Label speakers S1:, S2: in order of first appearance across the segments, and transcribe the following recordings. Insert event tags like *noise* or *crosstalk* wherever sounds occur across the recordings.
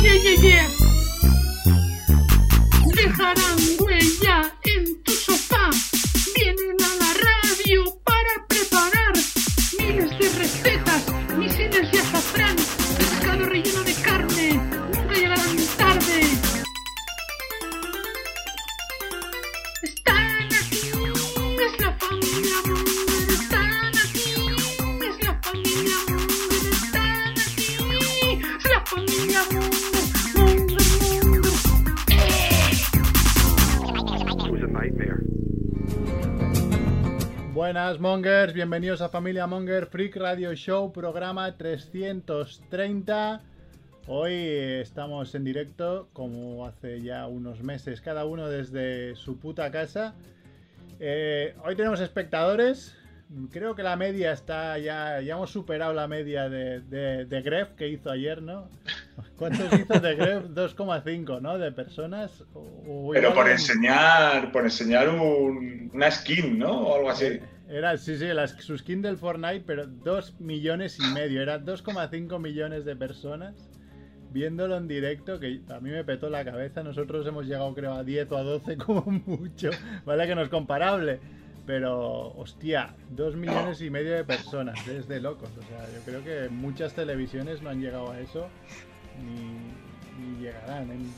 S1: Yeah, yeah, yeah.
S2: Buenas Mongers, bienvenidos a Familia Monger Freak Radio Show, programa 330. Hoy eh, estamos en directo, como hace ya unos meses, cada uno desde su puta casa. Eh, hoy tenemos espectadores. Creo que la media está ya. Ya hemos superado la media de, de, de Gref que hizo ayer, ¿no? ¿Cuántos hizo de Gref? *laughs* 2,5, ¿no? De personas. O- o
S3: Pero por
S2: un-
S3: enseñar, por enseñar un- una skin, ¿no? O algo así.
S2: Era, sí, sí, la, su skin del Fortnite, pero 2 millones y medio. Era 2,5 millones de personas viéndolo en directo, que a mí me petó la cabeza. Nosotros hemos llegado, creo, a 10 o a 12 como *laughs* mucho. Vale que no es comparable. Pero, hostia, 2 millones y medio de personas. Es de locos. O sea, yo creo que muchas televisiones no han llegado a eso. Ni, ni llegarán. en-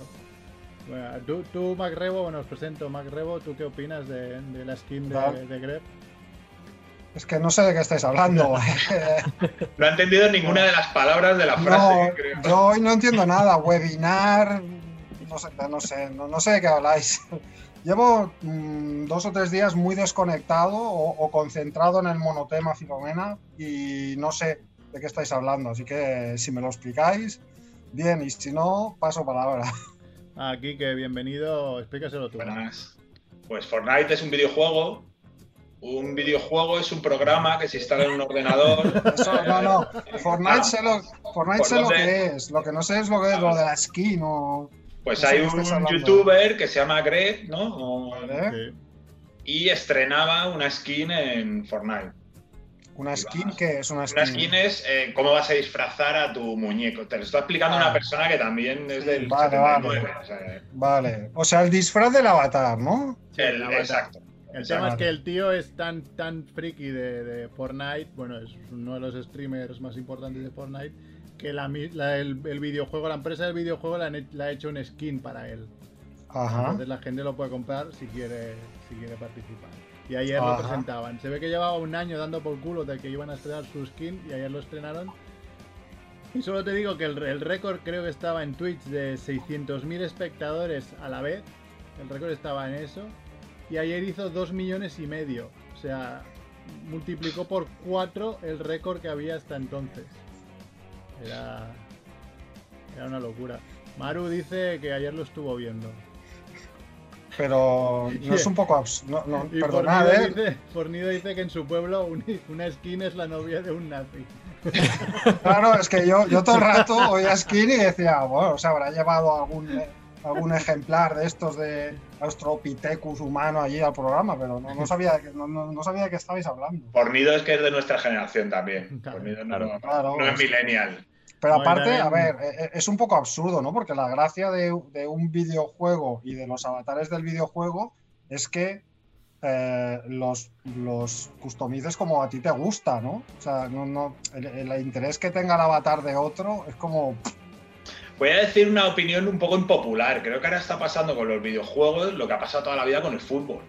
S2: Bueno, tú, tú, Mac Rebo, bueno, os presento. Mac Rebo, ¿tú qué opinas de, de la skin de, de Gref?
S4: Es que no sé de qué estáis hablando. *laughs* *laughs*
S3: No ha entendido ninguna de las palabras de la frase,
S4: no,
S3: creo.
S4: yo hoy no entiendo nada. Webinar, no sé, no sé, no, no sé de qué habláis. *laughs* Llevo mm, dos o tres días muy desconectado o, o concentrado en el monotema Filomena y no sé de qué estáis hablando. Así que si me lo explicáis, bien, y si no, paso palabra.
S2: Aquí que bienvenido, explícaselo tú.
S3: Buenas. Pues Fortnite es un videojuego. Un videojuego es un programa que se instala en un ordenador.
S4: Eso, *laughs* no, no. Fortnite sé lo, Fortnite
S3: ¿Por
S4: sé lo que es. Lo que no sé es lo que es lo de la skin o.
S3: Pues
S4: No
S3: hay
S4: qué
S3: un youtuber que se llama Greg, ¿no? O-
S4: ¿vale?
S2: Sí.
S3: Y estrenaba una skin en Fortnite.
S4: Una skin que es una skin.
S3: Una skin es eh, cómo vas a disfrazar a tu muñeco. Te lo está explicando
S4: Ah.
S3: una persona que también es del
S4: Vale,
S3: 79.
S4: vale.
S3: o sea,
S4: Vale. O sea, el disfraz del avatar, ¿no?
S2: Sí,
S3: el-
S2: la avatar.
S3: exacto.
S2: El tema es que el tío es tan, tan friki de, de Fortnite, bueno, es uno de los streamers más importantes de Fortnite, que la, la- el, el videojuego, la empresa del videojuego le ha hecho un skin para él.
S4: Ajá.
S2: Entonces la gente lo puede comprar si quiere, si quiere participar. Y ayer lo presentaban. Se ve que llevaba un año dando por culo de que iban a estrenar su skin y ayer lo estrenaron. Y solo te digo que el, el récord creo que estaba en Twitch de 600.000 espectadores a la vez. El récord estaba en eso. Y ayer hizo 2 millones y medio. O sea, multiplicó por 4 el récord que había hasta entonces. Era, era una locura. Maru dice que ayer lo estuvo viendo.
S4: Pero no es un poco abs- no, no, *laughs*
S2: Y
S4: perdonad,
S2: Fornido,
S4: ¿eh?
S2: dice, Fornido dice que en su pueblo un- una skin es la novia de un nazi. *laughs*
S4: Claro, es que yo, yo todo el rato oía skin y decía, bueno, se habrá llevado algún, algún ejemplar de estos de Australopithecus humano allí al programa, pero no, no sabía, que- no, no- no sabía de qué estabais hablando.
S3: Fornido es que es de nuestra generación también.
S2: Claro,
S3: Fornido no,
S5: claro.
S3: no- es millennial.
S4: Pero aparte, a ver, eh, eh, es un poco absurdo, ¿no? Porque la gracia de, de un videojuego y de los avatares del videojuego es que eh, los, los customices como a ti te gusta, ¿no? O sea, no, no, el, el interés que tenga el avatar de otro es como...
S3: Voy a decir una opinión un poco impopular. Creo que ahora está pasando con los videojuegos lo que ha pasado toda la vida con el fútbol.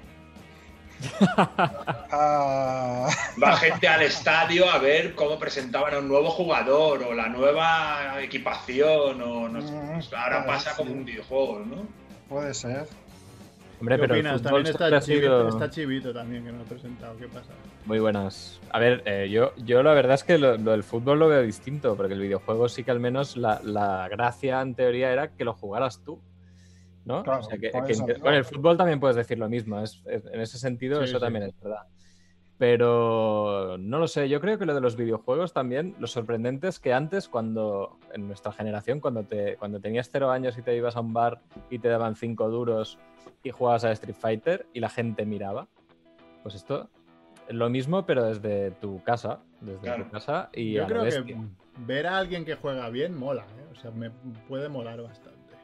S3: *laughs*
S4: ah,
S3: Va gente al estadio a ver cómo presentaban a un nuevo jugador o la nueva equipación o no sé.
S4: Mm,
S3: ahora pasa como un videojuego, ¿no?
S4: puede ser.
S5: Hombre,
S2: ¿Qué
S5: pero el
S2: opinas?
S5: fútbol
S2: También
S5: siempre
S2: está, Chivito,
S5: sido
S2: está Chivito también, que ha presentado. ¿Qué pasa?
S5: muy buenas. A ver, eh, yo, yo la verdad es que lo, lo del fútbol lo veo distinto, porque el videojuego sí que al menos la, la gracia en teoría era que lo jugaras tú. ¿no?
S4: Claro,
S5: O sea, que-
S4: por
S5: que
S4: eso,
S5: inte-
S4: claro.
S5: Con el fútbol también puedes decir lo mismo. es- es- en ese sentido,
S2: Sí,
S5: eso
S2: sí.
S5: también es verdad. Pero no lo sé, yo creo que lo de los videojuegos también, lo sorprendente es que antes, cuando en nuestra generación, cuando, te, cuando tenías cero años y te ibas a un bar y te daban cinco duros y jugabas a Street Fighter y la gente miraba, pues esto es lo mismo, pero desde tu casa, desde
S3: Claro.
S5: tu casa y
S2: Yo
S5: a
S2: creo que ver a alguien que juega bien mola. ¿eh? O sea, me puede molar bastante.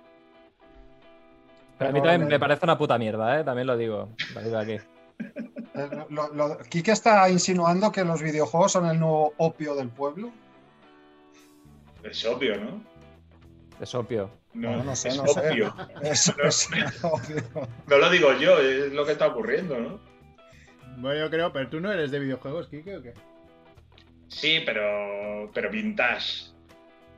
S5: Pero a mí también me parece una puta mierda, ¿eh? También lo digo. Lo digo aquí. *laughs*
S4: Eh, lo- lo- Quique está insinuando que los videojuegos son el nuevo opio del pueblo.
S3: Es obvio, ¿no?
S5: Es opio.
S3: No,
S4: no sé,
S3: es
S4: no sé. Es, es obvio.
S3: No lo digo yo, es lo que está ocurriendo, ¿no?
S2: Bueno, yo creo, pero tú no eres de videojuegos, Kike, ¿o qué?
S3: Sí, pero, pero vintage.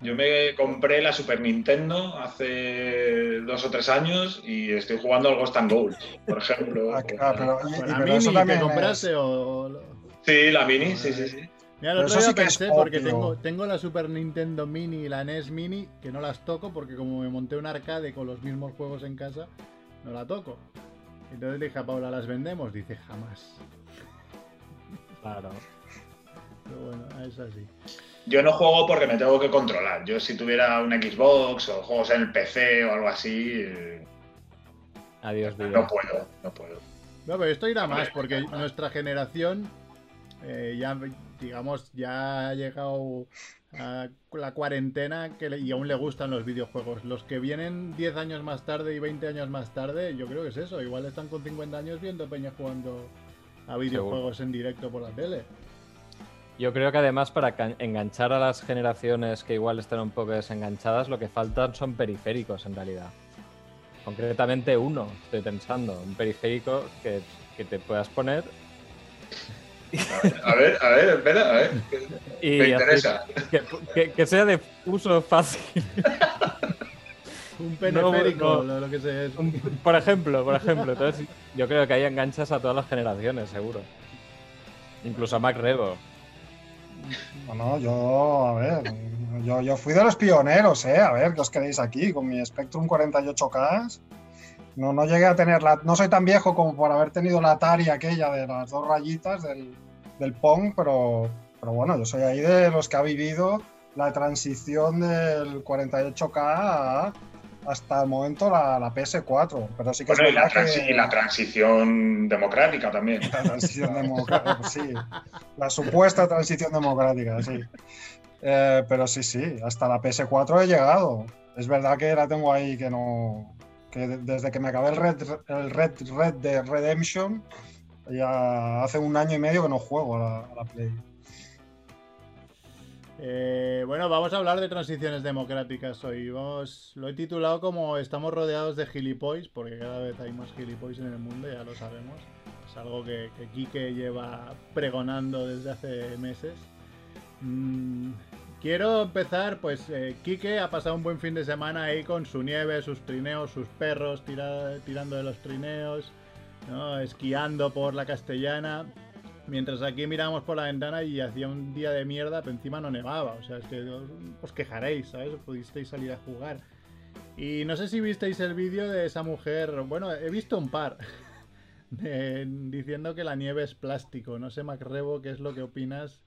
S3: Yo me compré la Super Nintendo hace dos o tres años y estoy jugando al Ghost and Gold, por ejemplo. *laughs*
S4: Ah, pero, y- y-
S2: ¿Con la
S4: pero
S2: mini que
S4: también
S2: compraste
S4: es-
S2: o...?
S3: Sí, la Mini, sí, sí, sí.
S2: Mira, el
S4: Pero
S2: otro día
S4: sí que es
S2: pensé, porque tengo, tengo la Super Nintendo Mini y la NES Mini, que no las toco porque como me monté un arcade con los mismos juegos en casa, no la toco. Entonces le dije a Paula, ¿las vendemos? Dice, jamás.
S5: Claro.
S2: Pero bueno, es así.
S3: Yo no juego porque me tengo que controlar. Yo si tuviera una Xbox o juegos en el PC o algo así, eh,
S5: Adiós,
S3: no
S5: vídeo.
S3: puedo, no puedo.
S2: No, pero esto irá más, porque nuestra generación eh, ya, digamos, ya ha llegado a la cuarentena que le- y aún le gustan los videojuegos. Los que vienen 10 años más tarde y 20 años más tarde, yo creo que es eso. Igual están con 50 años viendo Peña jugando a videojuegos en directo por la tele.
S5: Yo creo que además para enganchar a las generaciones que igual están un poco desenganchadas, lo que faltan son periféricos en realidad. Concretamente uno, estoy pensando, un periférico que, que te puedas poner
S3: A ver, a ver, espera, a ver. *laughs*
S5: y
S3: Me interesa.
S5: que, que- que sea de uso fácil. *laughs*
S2: Un peneférico,
S5: no.
S2: Lo, lo que es.
S5: Un- por ejemplo, por ejemplo. Entonces, yo creo que ahí enganchas a todas las generaciones, seguro. Incluso a Mac Rebo.
S4: Bueno, yo, a ver, yo, yo fui de los pioneros, ¿eh? A ver, ¿qué os queréis aquí? Con mi Spectrum 48K. No, no llegué a tener la. No soy tan viejo como por haber tenido la Atari aquella de las dos rayitas del, del Pong, pero, pero bueno, yo soy ahí de los que ha vivido la transición del 48K a- hasta el momento la, la PS4. Pero sí que
S3: Bueno, y
S4: es
S3: la,
S4: que.
S3: y la transición democrática también.
S4: La transición democrática, pues sí. La supuesta transición democrática, sí. Eh, pero sí, sí, hasta la PS4 he llegado. Es verdad que la tengo ahí que no. que de- desde que me acabé el Red, el Red, Red de Redemption, ya hace un año y medio que no juego a la, a la Play.
S2: Eh, bueno, vamos a hablar de transiciones democráticas hoy. Lo he titulado como Estamos rodeados de gilipois, porque cada vez hay más gilipois en el mundo, ya lo sabemos. Es algo que, que Quique lleva pregonando desde hace meses. Mm, quiero empezar, pues eh, Quique ha pasado un buen fin de semana ahí con su nieve, sus trineos, sus perros tira- tirando de los trineos, esquiando por la castellana. Mientras aquí miramos por la ventana y hacía un día de mierda, pero encima no nevaba. O sea, es que os, os quejaréis, ¿sabes? Pudisteis salir a jugar. Y no sé si visteis el vídeo de esa mujer. Bueno, he visto un par. *laughs* de- diciendo que la nieve es plástico. No sé, Macrebo, qué es lo que opinas.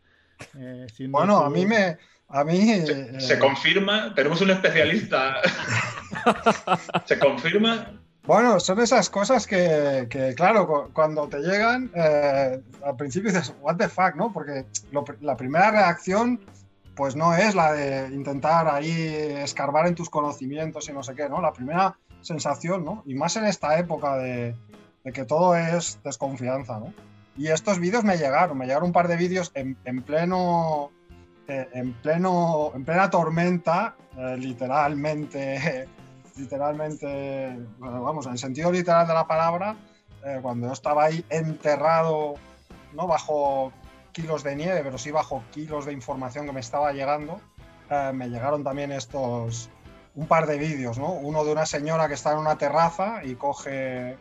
S2: eh,
S4: Bueno,
S2: tú-
S4: a mí me. A mí.
S3: Se, se
S4: eh,
S3: confirma, tenemos un especialista. *laughs* se confirma.
S4: Bueno, son esas cosas que, claro, cu- cuando te llegan, eh, al principio dices, what the fuck, ¿no? Porque la primera reacción, pues no es la de intentar ahí escarbar en tus conocimientos y no sé qué, ¿no? La primera sensación, ¿no? Y más en esta época de, que todo es desconfianza, ¿no? Y estos vídeos me llegaron, me llegaron un par de vídeos en, en pleno, eh, en pleno, en plena tormenta, eh, literalmente literalmente, bueno, vamos, en el sentido literal de la palabra, eh, cuando yo estaba ahí enterrado, no bajo kilos de nieve, pero sí bajo kilos de información que me estaba llegando, eh, me llegaron también estos, un par de vídeos, ¿no? Uno de una señora que está en una terraza y coge,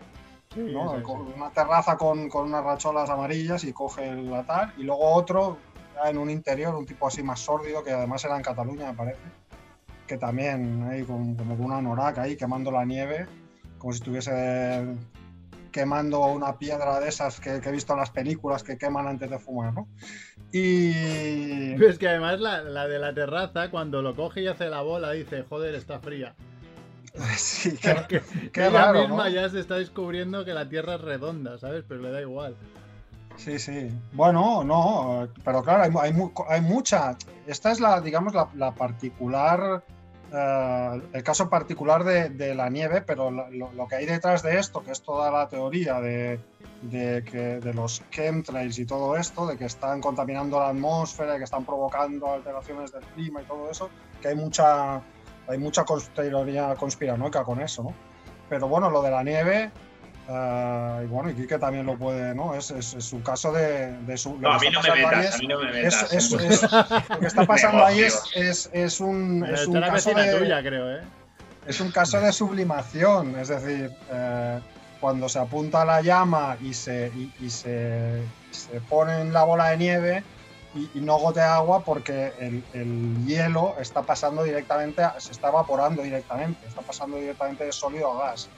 S2: Sí,
S4: ¿no?
S2: sí, sí.
S4: Con una terraza con, con unas racholas amarillas y coge el atar, y luego otro en un interior, un tipo así más sórdido, que además era en Cataluña, me parece que también ahí con, como con una noraca ahí quemando la nieve, como si estuviese quemando una piedra de esas que, que he visto en las películas que queman antes de fumar, ¿no? Y... *laughs*
S2: Pero es que además la, la de la terraza, cuando lo coge y hace la bola, dice, joder, está fría. *laughs*
S4: Sí, *laughs* Que, qué
S2: que ella
S4: raro,
S2: misma
S4: ¿no?
S2: ya se está descubriendo que la Tierra es redonda, ¿sabes? Pero le da igual.
S4: Sí, sí. Bueno, no, pero claro, hay, hay, hay mucha. Esta es la, digamos, la, la particular eh, el caso particular de, de la nieve, pero lo, lo- que hay detrás de esto, que es toda la teoría de, de, que, de los chemtrails y todo esto, de que están contaminando la atmósfera, que están provocando alteraciones del clima y todo eso, que hay mucha, hay mucha teoría conspiranoica con eso, ¿no? Pero bueno, lo de la nieve, eh, y bueno, y Quique también lo puede, ¿no? Es, es, es un caso de, de su...
S3: No, a
S4: que
S3: mí
S4: está
S3: no me
S4: pasando ahí
S3: metas,
S4: es-
S3: a mí no me
S4: es,
S3: metas.
S4: es- lo que está *laughs* pasando ahí es, es, es un, es un caso de,
S2: tuya, creo, ¿eh?
S4: es un caso de sublimación, es decir, eh, cuando se apunta la llama y se, y, y se, se pone en la bola de nieve y, y no gotea agua porque el, el hielo está pasando directamente, a- se está evaporando directamente, está pasando directamente de sólido a gas.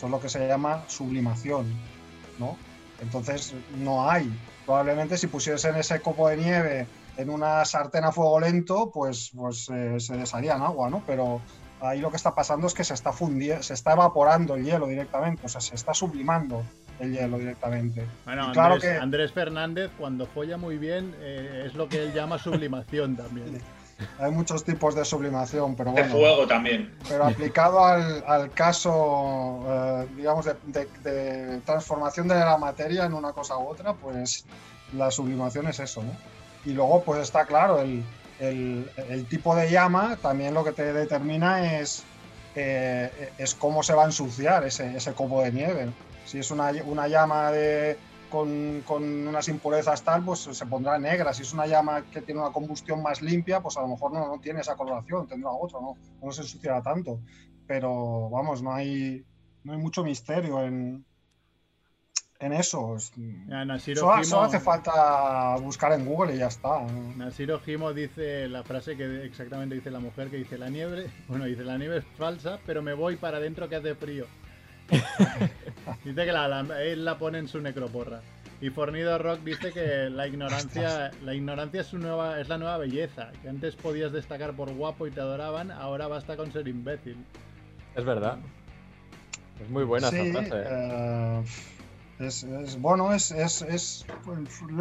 S4: Eso es lo que se llama sublimación, ¿no? Entonces no hay. Probablemente si pusiesen ese copo de nieve en una sartén a fuego lento, pues, pues eh, se desharía en agua, ¿no? Pero ahí lo que está pasando es que se está fundiendo, se está evaporando el hielo directamente, o sea, se está sublimando el hielo directamente.
S2: Bueno,
S4: claro
S2: Andrés,
S4: que-
S2: Andrés Fernández, cuando folla muy bien, eh, es lo que él llama sublimación también. *laughs*
S4: Hay muchos tipos de sublimación, pero
S3: De
S4: bueno,
S3: fuego también.
S4: pero aplicado al, al caso, eh, digamos, de, de- de transformación de la materia en una cosa u otra, pues la sublimación es eso, ¿no? Y luego, pues está claro, el, el- el tipo de llama también lo que te determina es, eh, es cómo se va a ensuciar ese, ese copo de nieve. Si es una, una llama de, con, con unas impurezas tal, pues se pondrá negra. Si es una llama que tiene una combustión más limpia, pues a lo mejor no, no tiene esa coloración, tendrá otra, ¿no? No se ensuciará tanto. Pero vamos, no hay, no hay mucho misterio en, en eso. Es-
S2: Ya,
S4: Solo, solo hace falta buscar en Google y ya está.
S2: Nasiro Himo dice la frase que exactamente dice la mujer que dice la nieve, *laughs* bueno, dice la nieve es falsa, pero me voy para adentro que hace frío. *laughs* dice que la, la- él la pone en su necroporra. Y Fornido Rock dice que la ignorancia, la ignorancia es, su nueva, es la nueva belleza, que antes podías destacar por guapo y te adoraban, ahora basta con ser imbécil.
S5: Es verdad. Es muy buena
S4: Sí,
S5: esa frase. ¿eh?
S4: eh, es, es- bueno, es, es, es,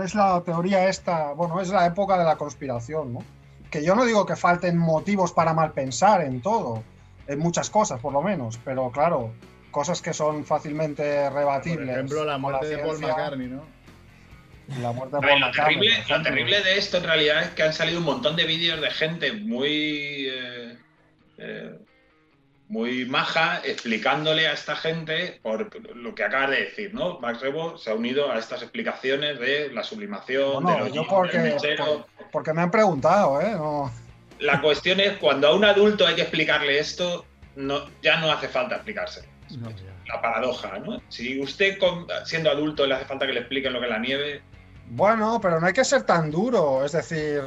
S4: es la teoría esta, bueno, es la época de la conspiración, ¿no? Que yo no digo que falten motivos para mal pensar en todo, en muchas cosas por lo menos, pero claro, cosas que son fácilmente
S2: Por
S4: rebatibles.
S2: ejemplo, la muerte de Paul McCartney, ¿no?
S4: La muerte de
S3: A ver,
S4: Paul
S3: lo,
S4: McCartney,
S3: terrible,
S4: por
S3: lo terrible de esto en realidad es que han salido un montón de vídeos de gente muy eh, eh, muy maja explicándole a esta gente por lo que acabas de decir, ¿no? Max Rebo se ha unido a estas explicaciones de la sublimación,
S4: Bueno,
S3: de los
S4: yo porque-
S3: mechero.
S4: Porque me han preguntado, ¿eh? No,
S3: La cuestión es cuando a un adulto hay que explicarle esto, no, ya no hace falta explicárselo.
S2: No.
S3: La paradoja, ¿no? Si usted con- siendo adulto le hace falta que le expliquen lo que es la nieve,
S4: Bueno, pero no hay que ser tan duro, es decir,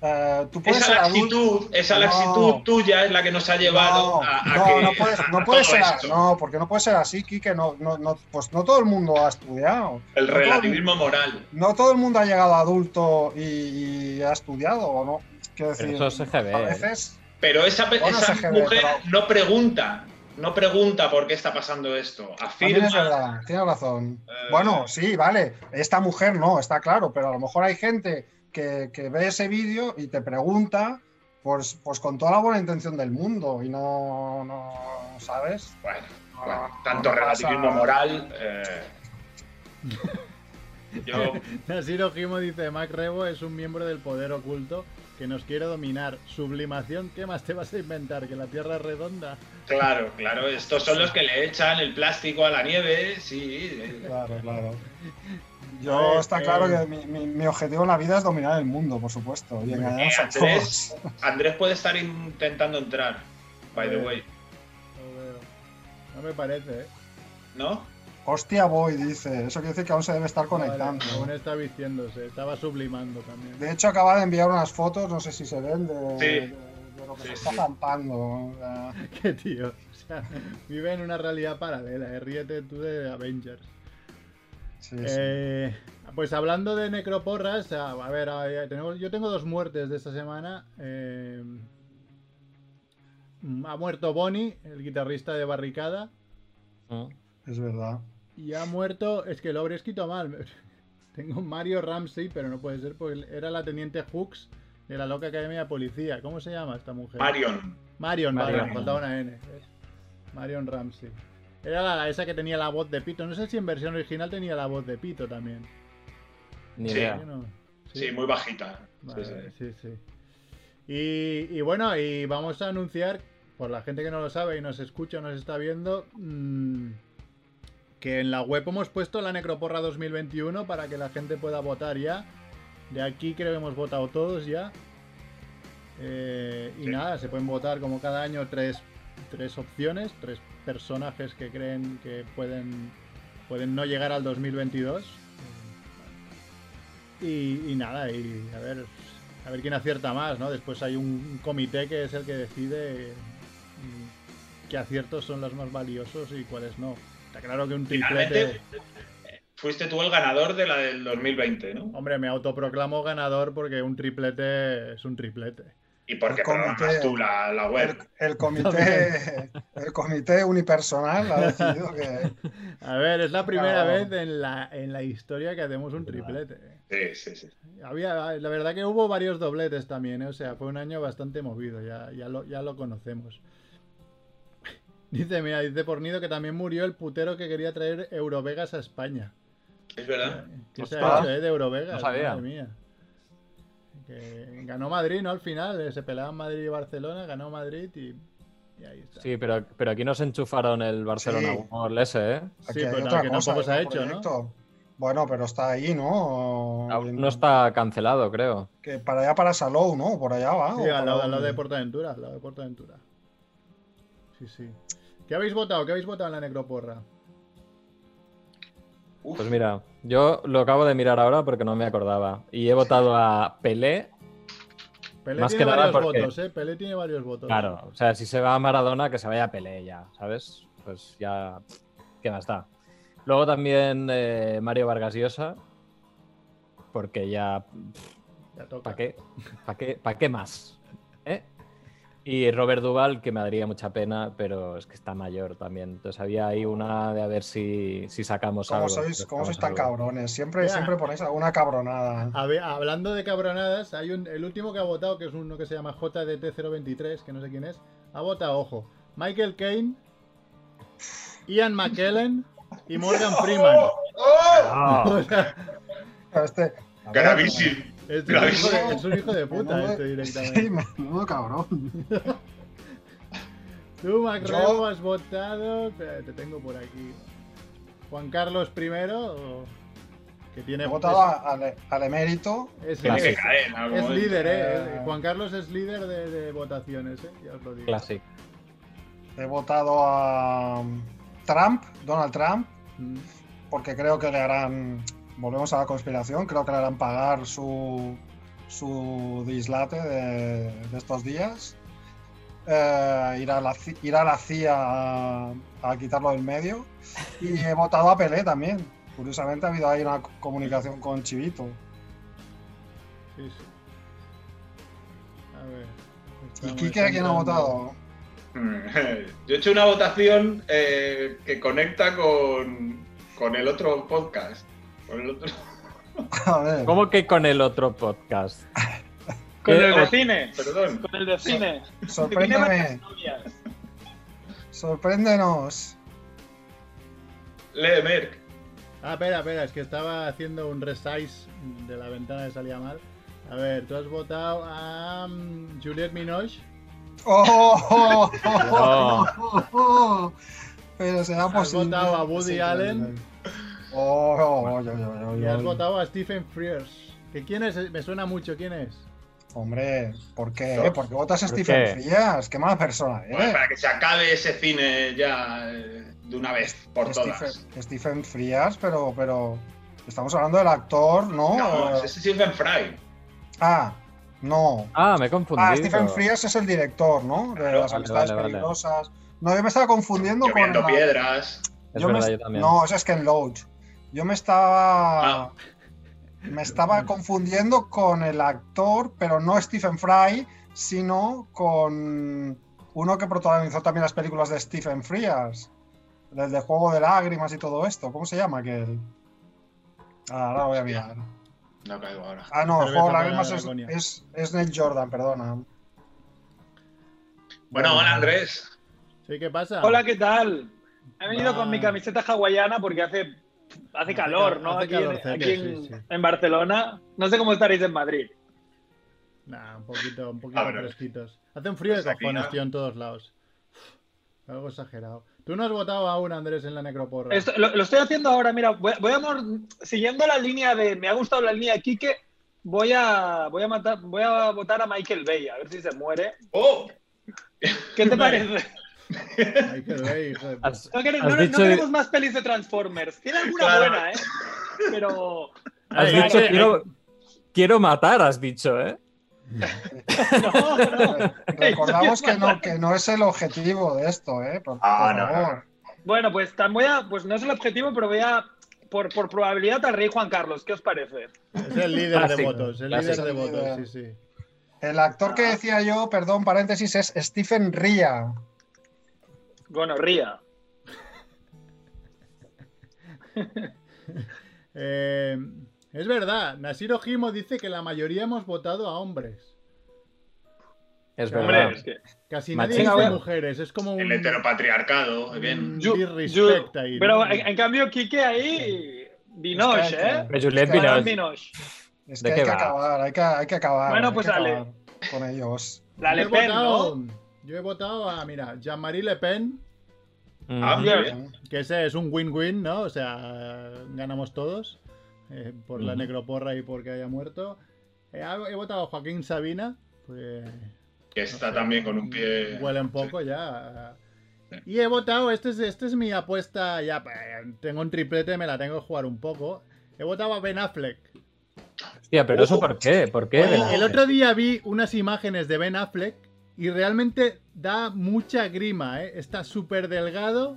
S4: eh, tú puedes
S3: esa
S4: ser
S3: laxitud, esa
S4: No.
S3: laxitud tuya es la que nos ha llevado
S4: No,
S3: a, a
S4: no,
S3: que
S4: no puedes, no *laughs* puede ser,
S3: esto.
S4: no, porque no puede ser así, Kike, no, no, no, pues no todo el mundo ha estudiado,
S3: el
S4: no todo el-
S3: relativismo moral.
S4: no todo el mundo ha llegado a adulto y, y ha estudiado, ¿o no? Quiero
S5: Pero
S4: decir,
S5: eso es EGB,
S4: a
S5: ¿eh?
S4: veces,
S3: Pero esa, esa mujer
S4: pero-
S3: no pregunta, no pregunta por qué está pasando esto.
S4: también es
S3: Afirma.
S4: verdad, tienes razón.
S3: Eh,
S4: Bueno, sí, vale, esta mujer no, está claro, pero a lo mejor hay gente que, que ve ese vídeo y te pregunta, pues, pues con toda la buena intención del mundo y no, no ¿sabes?
S3: Bueno,
S4: No,
S3: bueno,
S4: no
S3: tanto
S4: pasa-
S3: relativismo moral. eh, *laughs* yo,
S2: Nasiro Himo dice, Mac Rebo es un miembro del poder oculto que nos quiere dominar. Sublimación, ¿qué más te vas a inventar? ¿Que la Tierra es redonda?
S3: claro, claro, estos son los que le echan el plástico a la nieve, sí. eh,
S4: Claro, claro. Yo
S2: ver,
S4: está
S2: eh,
S4: claro que mi, mi- mi objetivo en la vida es dominar el mundo, por supuesto, y
S3: Eh, Andrés,
S4: todos.
S3: Andrés puede estar intentando entrar, by the
S2: Eh.
S3: way,
S2: No veo. No me parece, ¿eh?
S3: ¿no?
S4: Hostia, voy, dice. Eso quiere decir que aún se debe estar conectando.
S2: Vale, aún está vistiéndose, estaba sublimando también.
S4: De hecho, acaba de enviar unas fotos, no sé si se ven, de,
S3: Sí.
S4: de- de lo que
S3: Sí,
S4: se está
S3: sí.
S4: plantando. o sea, *laughs*
S2: Qué tío. O sea, vive en una realidad paralela, ¿eh? ríete tú de Avengers.
S4: sí, sí.
S2: Eh, pues hablando de necroporras, a, a ver, a- tenemos- yo tengo dos muertes de esta semana. Eh, ha muerto Bonnie, el guitarrista de Barricada,
S5: Mm.
S4: Es verdad.
S2: Y ha muerto, es que lo habré escrito mal. *laughs* Tengo Mario Ramsey, pero no puede ser porque era la teniente Hooks de la loca academia de policía. ¿Cómo se llama esta mujer?
S3: Marion.
S2: Marion,
S5: Marion.
S2: faltaba una N. Marion Ramsey. Era la, esa que tenía la voz de Pito. No sé si en versión original tenía la voz de Pito también.
S5: Ni
S3: Sí.
S5: idea.
S2: ¿Sí, no?
S3: Sí, muy bajita.
S2: Vale,
S3: Sí, sí.
S2: sí, sí. Y, y bueno, y vamos a anunciar, por la gente que no lo sabe y nos escucha o nos está viendo, mm, que en la web hemos puesto la Necroporra 2021 para que la gente pueda votar ya. De aquí creo que hemos votado todos ya. Eh, y
S3: Sí.
S2: nada, se pueden votar como cada año tres, tres opciones, tres personajes que creen que pueden, pueden no llegar al 2022. Y, y nada, y a ver, a ver quién acierta más, ¿no? Después hay un, un comité que es el que decide mm, qué aciertos son los más valiosos y cuáles no. Está claro que un triplete...
S3: Fuiste tú el ganador de la del 2020, ¿no?
S2: Hombre, me autoproclamo ganador porque un triplete es un triplete.
S3: Y porque
S4: El comité-
S3: programas tú la, la
S4: El,
S3: web.
S4: el comité, el comité unipersonal ha decidido que
S2: A ver, es la primera
S4: Claro.
S2: vez en la, en la historia que hacemos un triplete.
S3: Sí, sí, sí.
S2: Había, la verdad que hubo varios dobletes también, ¿eh? o sea, fue un año bastante movido, ya, ya, lo, ya lo conocemos. Dice, mira, dice Pornido que también murió el putero que quería traer Eurovegas a España.
S3: Es verdad.
S2: ¿Qué se ha hecho, eh, de Eurovegas?
S5: no sabía.
S2: Madre mía. Que ganó Madrid, ¿no? Al final, eh, se peleaban Madrid y Barcelona, ganó Madrid y, ahí está.
S5: Sí, pero, pero aquí nos enchufaron el Barcelona
S4: Sí.
S5: World ese, ¿eh?
S2: Sí,
S4: aquí hay
S2: pero
S4: otra
S2: que
S4: cosa,
S2: tampoco se ha hecho, ¿no?
S4: Bueno, pero está ahí, ¿no?
S5: Aún no está cancelado, creo.
S4: Que para allá, para Salou, ¿no? Por allá va.
S2: Sí,
S4: ¿o
S2: al
S4: para
S2: lado, al lado de Portaventura, al lado de Portaventura. Sí, sí. ¿Qué habéis votado? ¿Qué habéis votado en la necroporra?
S3: Uf,
S5: Pues mira, yo lo acabo de mirar ahora porque no me acordaba. Y he votado a Pelé.
S2: Pelé
S5: Más
S2: tiene
S5: que nada
S2: varios
S5: porque-
S2: votos, ¿eh? Pelé tiene varios votos.
S5: Claro, o sea, si se va a Maradona, que se vaya a Pelé ya, ¿sabes? Pues ya. ¿Qué más da? Luego también eh, Mario Vargas Llosa. Porque ya.
S2: Ya toca.
S5: ¿Para qué? ¿Para qué, pa' qué más? Y Robert Duval, que me daría mucha pena, pero es que está mayor también. Entonces había ahí una de a ver si, si sacamos
S4: ¿Cómo
S5: algo.
S4: sois, cómo sois tan
S5: algo.
S4: cabrones? Siempre,
S2: Ya.
S4: siempre ponéis alguna cabronada.
S2: A ver, hablando de cabronadas, hay un, el último que ha votado, que es uno que se llama JDT023, que no sé quién es, ha votado, ojo, Michael Caine, Ian McKellen y Morgan *laughs* Freeman.
S5: Ah, *laughs*
S2: O sea,
S4: Este, a
S2: es, un hijo de, es un hijo de puta
S4: menudo-
S2: este directamente.
S4: Sí, menudo cabrón. *laughs*
S2: Tú, Macrebo,
S4: Yo-
S2: has votado. Te tengo por aquí. Juan Carlos I, o- que tiene.
S4: He votado a- al, al emérito.
S2: es,
S3: Tiene
S2: es- es
S3: momento.
S2: líder, ¿eh?
S4: Eh.
S2: Juan Carlos es líder de, de votaciones, ¿eh? Ya os lo digo.
S5: Classic.
S4: He votado a um, Trump, Donald Trump,
S2: Mm.
S4: porque creo que le harán. Volvemos a la conspiración, creo que le harán pagar su, su dislate de, de estos días. Eh, ir, a la, ir a la CIA a, a quitarlo del medio. Y he votado a Pelé también. Curiosamente ha habido ahí una comunicación con Chivito.
S2: Sí, sí. A ver.
S4: ¿Y Kike a quién ha votado? *laughs*
S3: Yo he hecho una votación eh, que conecta con, con el otro podcast. Con el otro...
S4: A ver.
S5: ¿Cómo que con el otro podcast? *laughs*
S6: Con
S5: Eh,
S6: el de
S5: o-
S6: cine.
S3: Perdón.
S6: Con el de cine.
S4: Sorpréndeme. Sorpréndenos.
S3: Lee Merck.
S2: Ah, espera, espera, es que estaba haciendo un resize de la ventana que salía mal. A ver, tú has votado a mm, Juliette Minoche.
S4: ¡Oh! oh, oh, oh. Pero será
S2: Has
S4: posible.
S2: votado a Woody
S4: Sí,
S2: Allen.
S4: Oh, oh, oh, oh, oh, oh,
S2: Y has votado a Stephen Frears. ¿Que quién es? Me suena mucho, ¿quién es?
S4: Hombre, ¿por qué? ¿Por qué votas a
S5: ¿Por
S4: Stephen
S5: qué?
S4: Frías? ¡Qué mala persona
S3: Bueno,
S4: eres!
S3: para que se acabe ese cine ya eh, de una vez por
S4: Stephen,
S3: todas.
S4: Stephen Frías, pero, pero. Estamos hablando del actor, ¿no?
S3: No,
S4: Eh,
S3: ese es Stephen Fry.
S4: Ah, no.
S5: Ah, me he confundido.
S4: Ah, Stephen Frías es el director, ¿no? De
S3: Claro,
S4: las
S5: vale,
S4: amistades
S5: vale, vale.
S4: peligrosas. No, yo me estaba confundiendo con.
S3: Lloviendo piedras.
S4: Yo me
S5: verdad,
S4: est-
S5: yo también.
S4: No, ese es Ken Loach. Yo me estaba.
S3: Ah.
S4: Me estaba confundiendo con el actor, pero no Stephen Fry, sino con uno que protagonizó también las películas de Stephen Frears. El de Juego de Lágrimas y todo esto. ¿Cómo se llama aquel? Ah, ahora voy a mirar.
S3: No caigo ahora.
S4: Ah, no, el Juego de Lágrimas
S2: la
S4: es, es, es Neil Jordan, perdona.
S3: Bueno, hola Andrés.
S2: ¿Sí qué pasa?
S6: Hola, ¿qué tal? He venido con mi camiseta hawaiana porque hace, hace calor,
S2: cal-
S6: ¿no?
S2: hace
S6: Aquí, en-
S2: calorcete,
S6: aquí en,
S2: sí, sí.
S6: en Barcelona. No sé cómo estaréis en Madrid.
S2: Nah, un poquito, un poquito fresquitos. Hace un frío de
S3: Pues aquí,
S2: cojones,
S3: ¿no?
S2: tío, en todos lados. Algo exagerado. Tú no has votado aún, Andrés, en la necroporra.
S6: Esto- lo, lo estoy haciendo ahora, mira, voy, voy a siguiendo la línea de. Me ha gustado la línea de Quique. Voy a, voy a matar, voy a votar a Michael Bay, a ver si se muere.
S3: ¡Oh!
S6: ¿Qué te *laughs* parece?
S5: Has,
S6: No, quere-
S5: has
S6: no- no
S5: dicho,
S6: queremos más pelis de Transformers. Tiene alguna
S3: Claro.
S6: buena, ¿eh? Pero.
S5: has
S2: Ay,
S5: dicho,
S2: ay,
S5: quiero, quiero matar, has dicho, ¿eh?
S6: No, no. *laughs*
S4: Recordamos que no, que no es el objetivo de esto, ¿eh? Por,
S3: Ah,
S4: por
S3: no, no,
S4: favor.
S6: Bueno, pues tan voy a, pues no es el objetivo, pero voy a, por, por probabilidad, al rey Juan Carlos. ¿Qué os parece?
S2: Es el líder de votos, el líder de votos, sí, sí.
S4: El actor que decía yo, perdón, paréntesis, es Stephen Ria.
S6: Bueno, ría. *laughs*
S2: Eh, es verdad, Nasir Ojimo dice que la mayoría hemos votado a hombres.
S5: Es
S6: Hombre,
S5: verdad.
S6: es que.
S2: Casi nadie
S6: Venga,
S2: dice mujeres, es como un,
S3: El heteropatriarcado, bien.
S6: Yo-
S2: disrespect
S6: yo-
S2: ahí.
S6: pero
S2: ¿no?
S6: en, en cambio, Quique ahí. Dinoche,
S4: Es que hay
S6: ¿eh?
S5: Pero Juliette
S4: Es que-
S6: Juan
S5: Binoche.
S6: Dinoche.
S4: Es
S5: ¿De
S4: que hay
S5: qué
S4: que
S5: va?
S4: acabar, hay que, hay que acabar.
S6: Bueno, pues dale.
S4: Con ellos.
S6: La
S2: yo,
S6: Le
S2: he
S6: Pen,
S2: votado,
S6: ¿no?
S2: Yo he votado a, mira, Jean-Marie Le Pen,
S5: Mm.
S3: Ah,
S6: Bien.
S2: que ese es un win-win, ¿no? O sea, ganamos todos eh, por la necroporra y porque haya muerto. Eh, he votado a Joaquín Sabina, pues
S3: Que está también con un pie.
S2: Huele un poco ya. Y he votado, este es, este es mi apuesta, ya pues, tengo un triplete, me la tengo que jugar un poco. He votado a Ben Affleck.
S5: Hostia, pero eso ¿por qué? ¿Por qué?
S2: El, otro día vi unas imágenes de Ben Affleck y realmente da mucha grima, ¿eh? Está súper delgado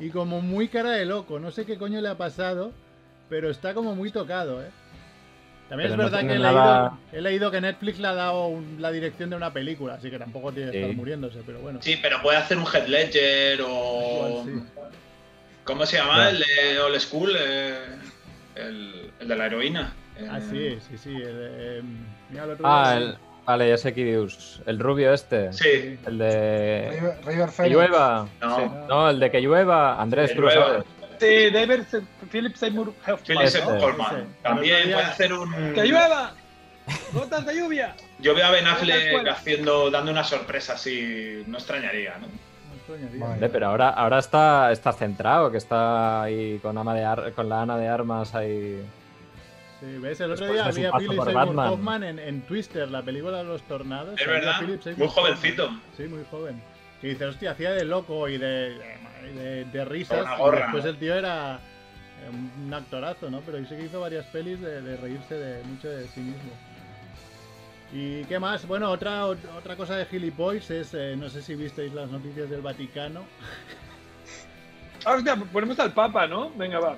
S2: y como muy cara de loco. No sé qué coño le ha pasado, pero está como muy tocado, ¿eh? También
S5: Pero
S2: es verdad que he leído,
S5: nada-
S2: he leído que Netflix le ha dado un- la dirección de una película, así que tampoco tiene que
S5: Sí.
S2: estar muriéndose, pero bueno.
S3: Sí, pero puede hacer un Head Ledger o.
S2: Igual sí.
S3: ¿Cómo se llama? El de Old School. eh, el, el de la heroína. Eh,
S2: Ah, sí, sí, sí. el, eh, mira, el otro
S5: Ah,
S2: día-
S5: el, vale, ya sé quién es. El rubio este.
S3: Sí.
S5: El de.
S4: River, River
S5: Que
S4: Phoenix.
S5: llueva.
S3: No.
S5: Sí. No, el de que llueva. Andrés, sabes.
S6: Sí, David Philip Seymour Hoffman.
S3: Philip. Seymour Hoffman.
S2: Ese.
S3: También puede hacer un.
S6: ¡Que llueva! ¡Gotas de lluvia!
S3: Yo veo a Ben Affleck haciendo, dando una sorpresa así. No extrañaría, ¿no?
S2: No extrañaría.
S4: Vale.
S5: Pero ahora, ahora está, está centrado, que está ahí con, ama de Ar- con la Ana de Armas ahí.
S2: Sí, ¿ves? El otro
S5: Después
S2: día había Philip Seymour. Hoffman en, en Twister, la película de los tornados.
S3: Es verdad. Muy
S2: Hoffman.
S3: jovencito.
S2: Sí, muy joven. Que dice, hostia, hacía de loco y de, de, de risas. Y
S3: gorra,
S2: después
S3: ¿no?
S2: el tío era eh, un actorazo, ¿no? Pero dice que hizo varias pelis de, de reírse de mucho de sí mismo. ¿Y qué más? Bueno, otra, otra cosa de gilipois es, eh, no sé si visteis las noticias del Vaticano.
S6: Ah, hostia, ponemos al Papa, ¿no? Venga, va.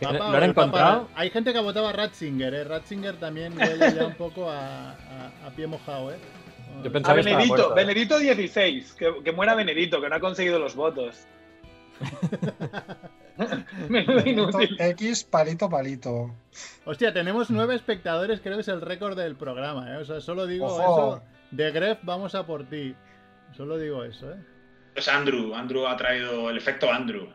S2: Papa
S5: ¿Lo han encontrado?
S2: Hay gente que votaba a Ratzinger, ¿eh? Ratzinger también huele ya un poco a, a- a pie mojado, ¿eh?
S5: Yo
S6: A
S5: pensaba que estaba
S6: Benedito,
S5: muerto.
S6: Benedito 16. Que, que muera Benedito, que no ha conseguido los votos. *laughs* Inútil.
S4: X, palito, palito.
S2: Hostia, tenemos nueve espectadores, creo que es el récord del programa, ¿eh? O sea, solo digo
S4: Ojo.
S2: eso. De Gref, vamos a por ti. Solo digo eso, ¿eh?
S3: Pues Andrew. Andrew ha traído el efecto Andrew.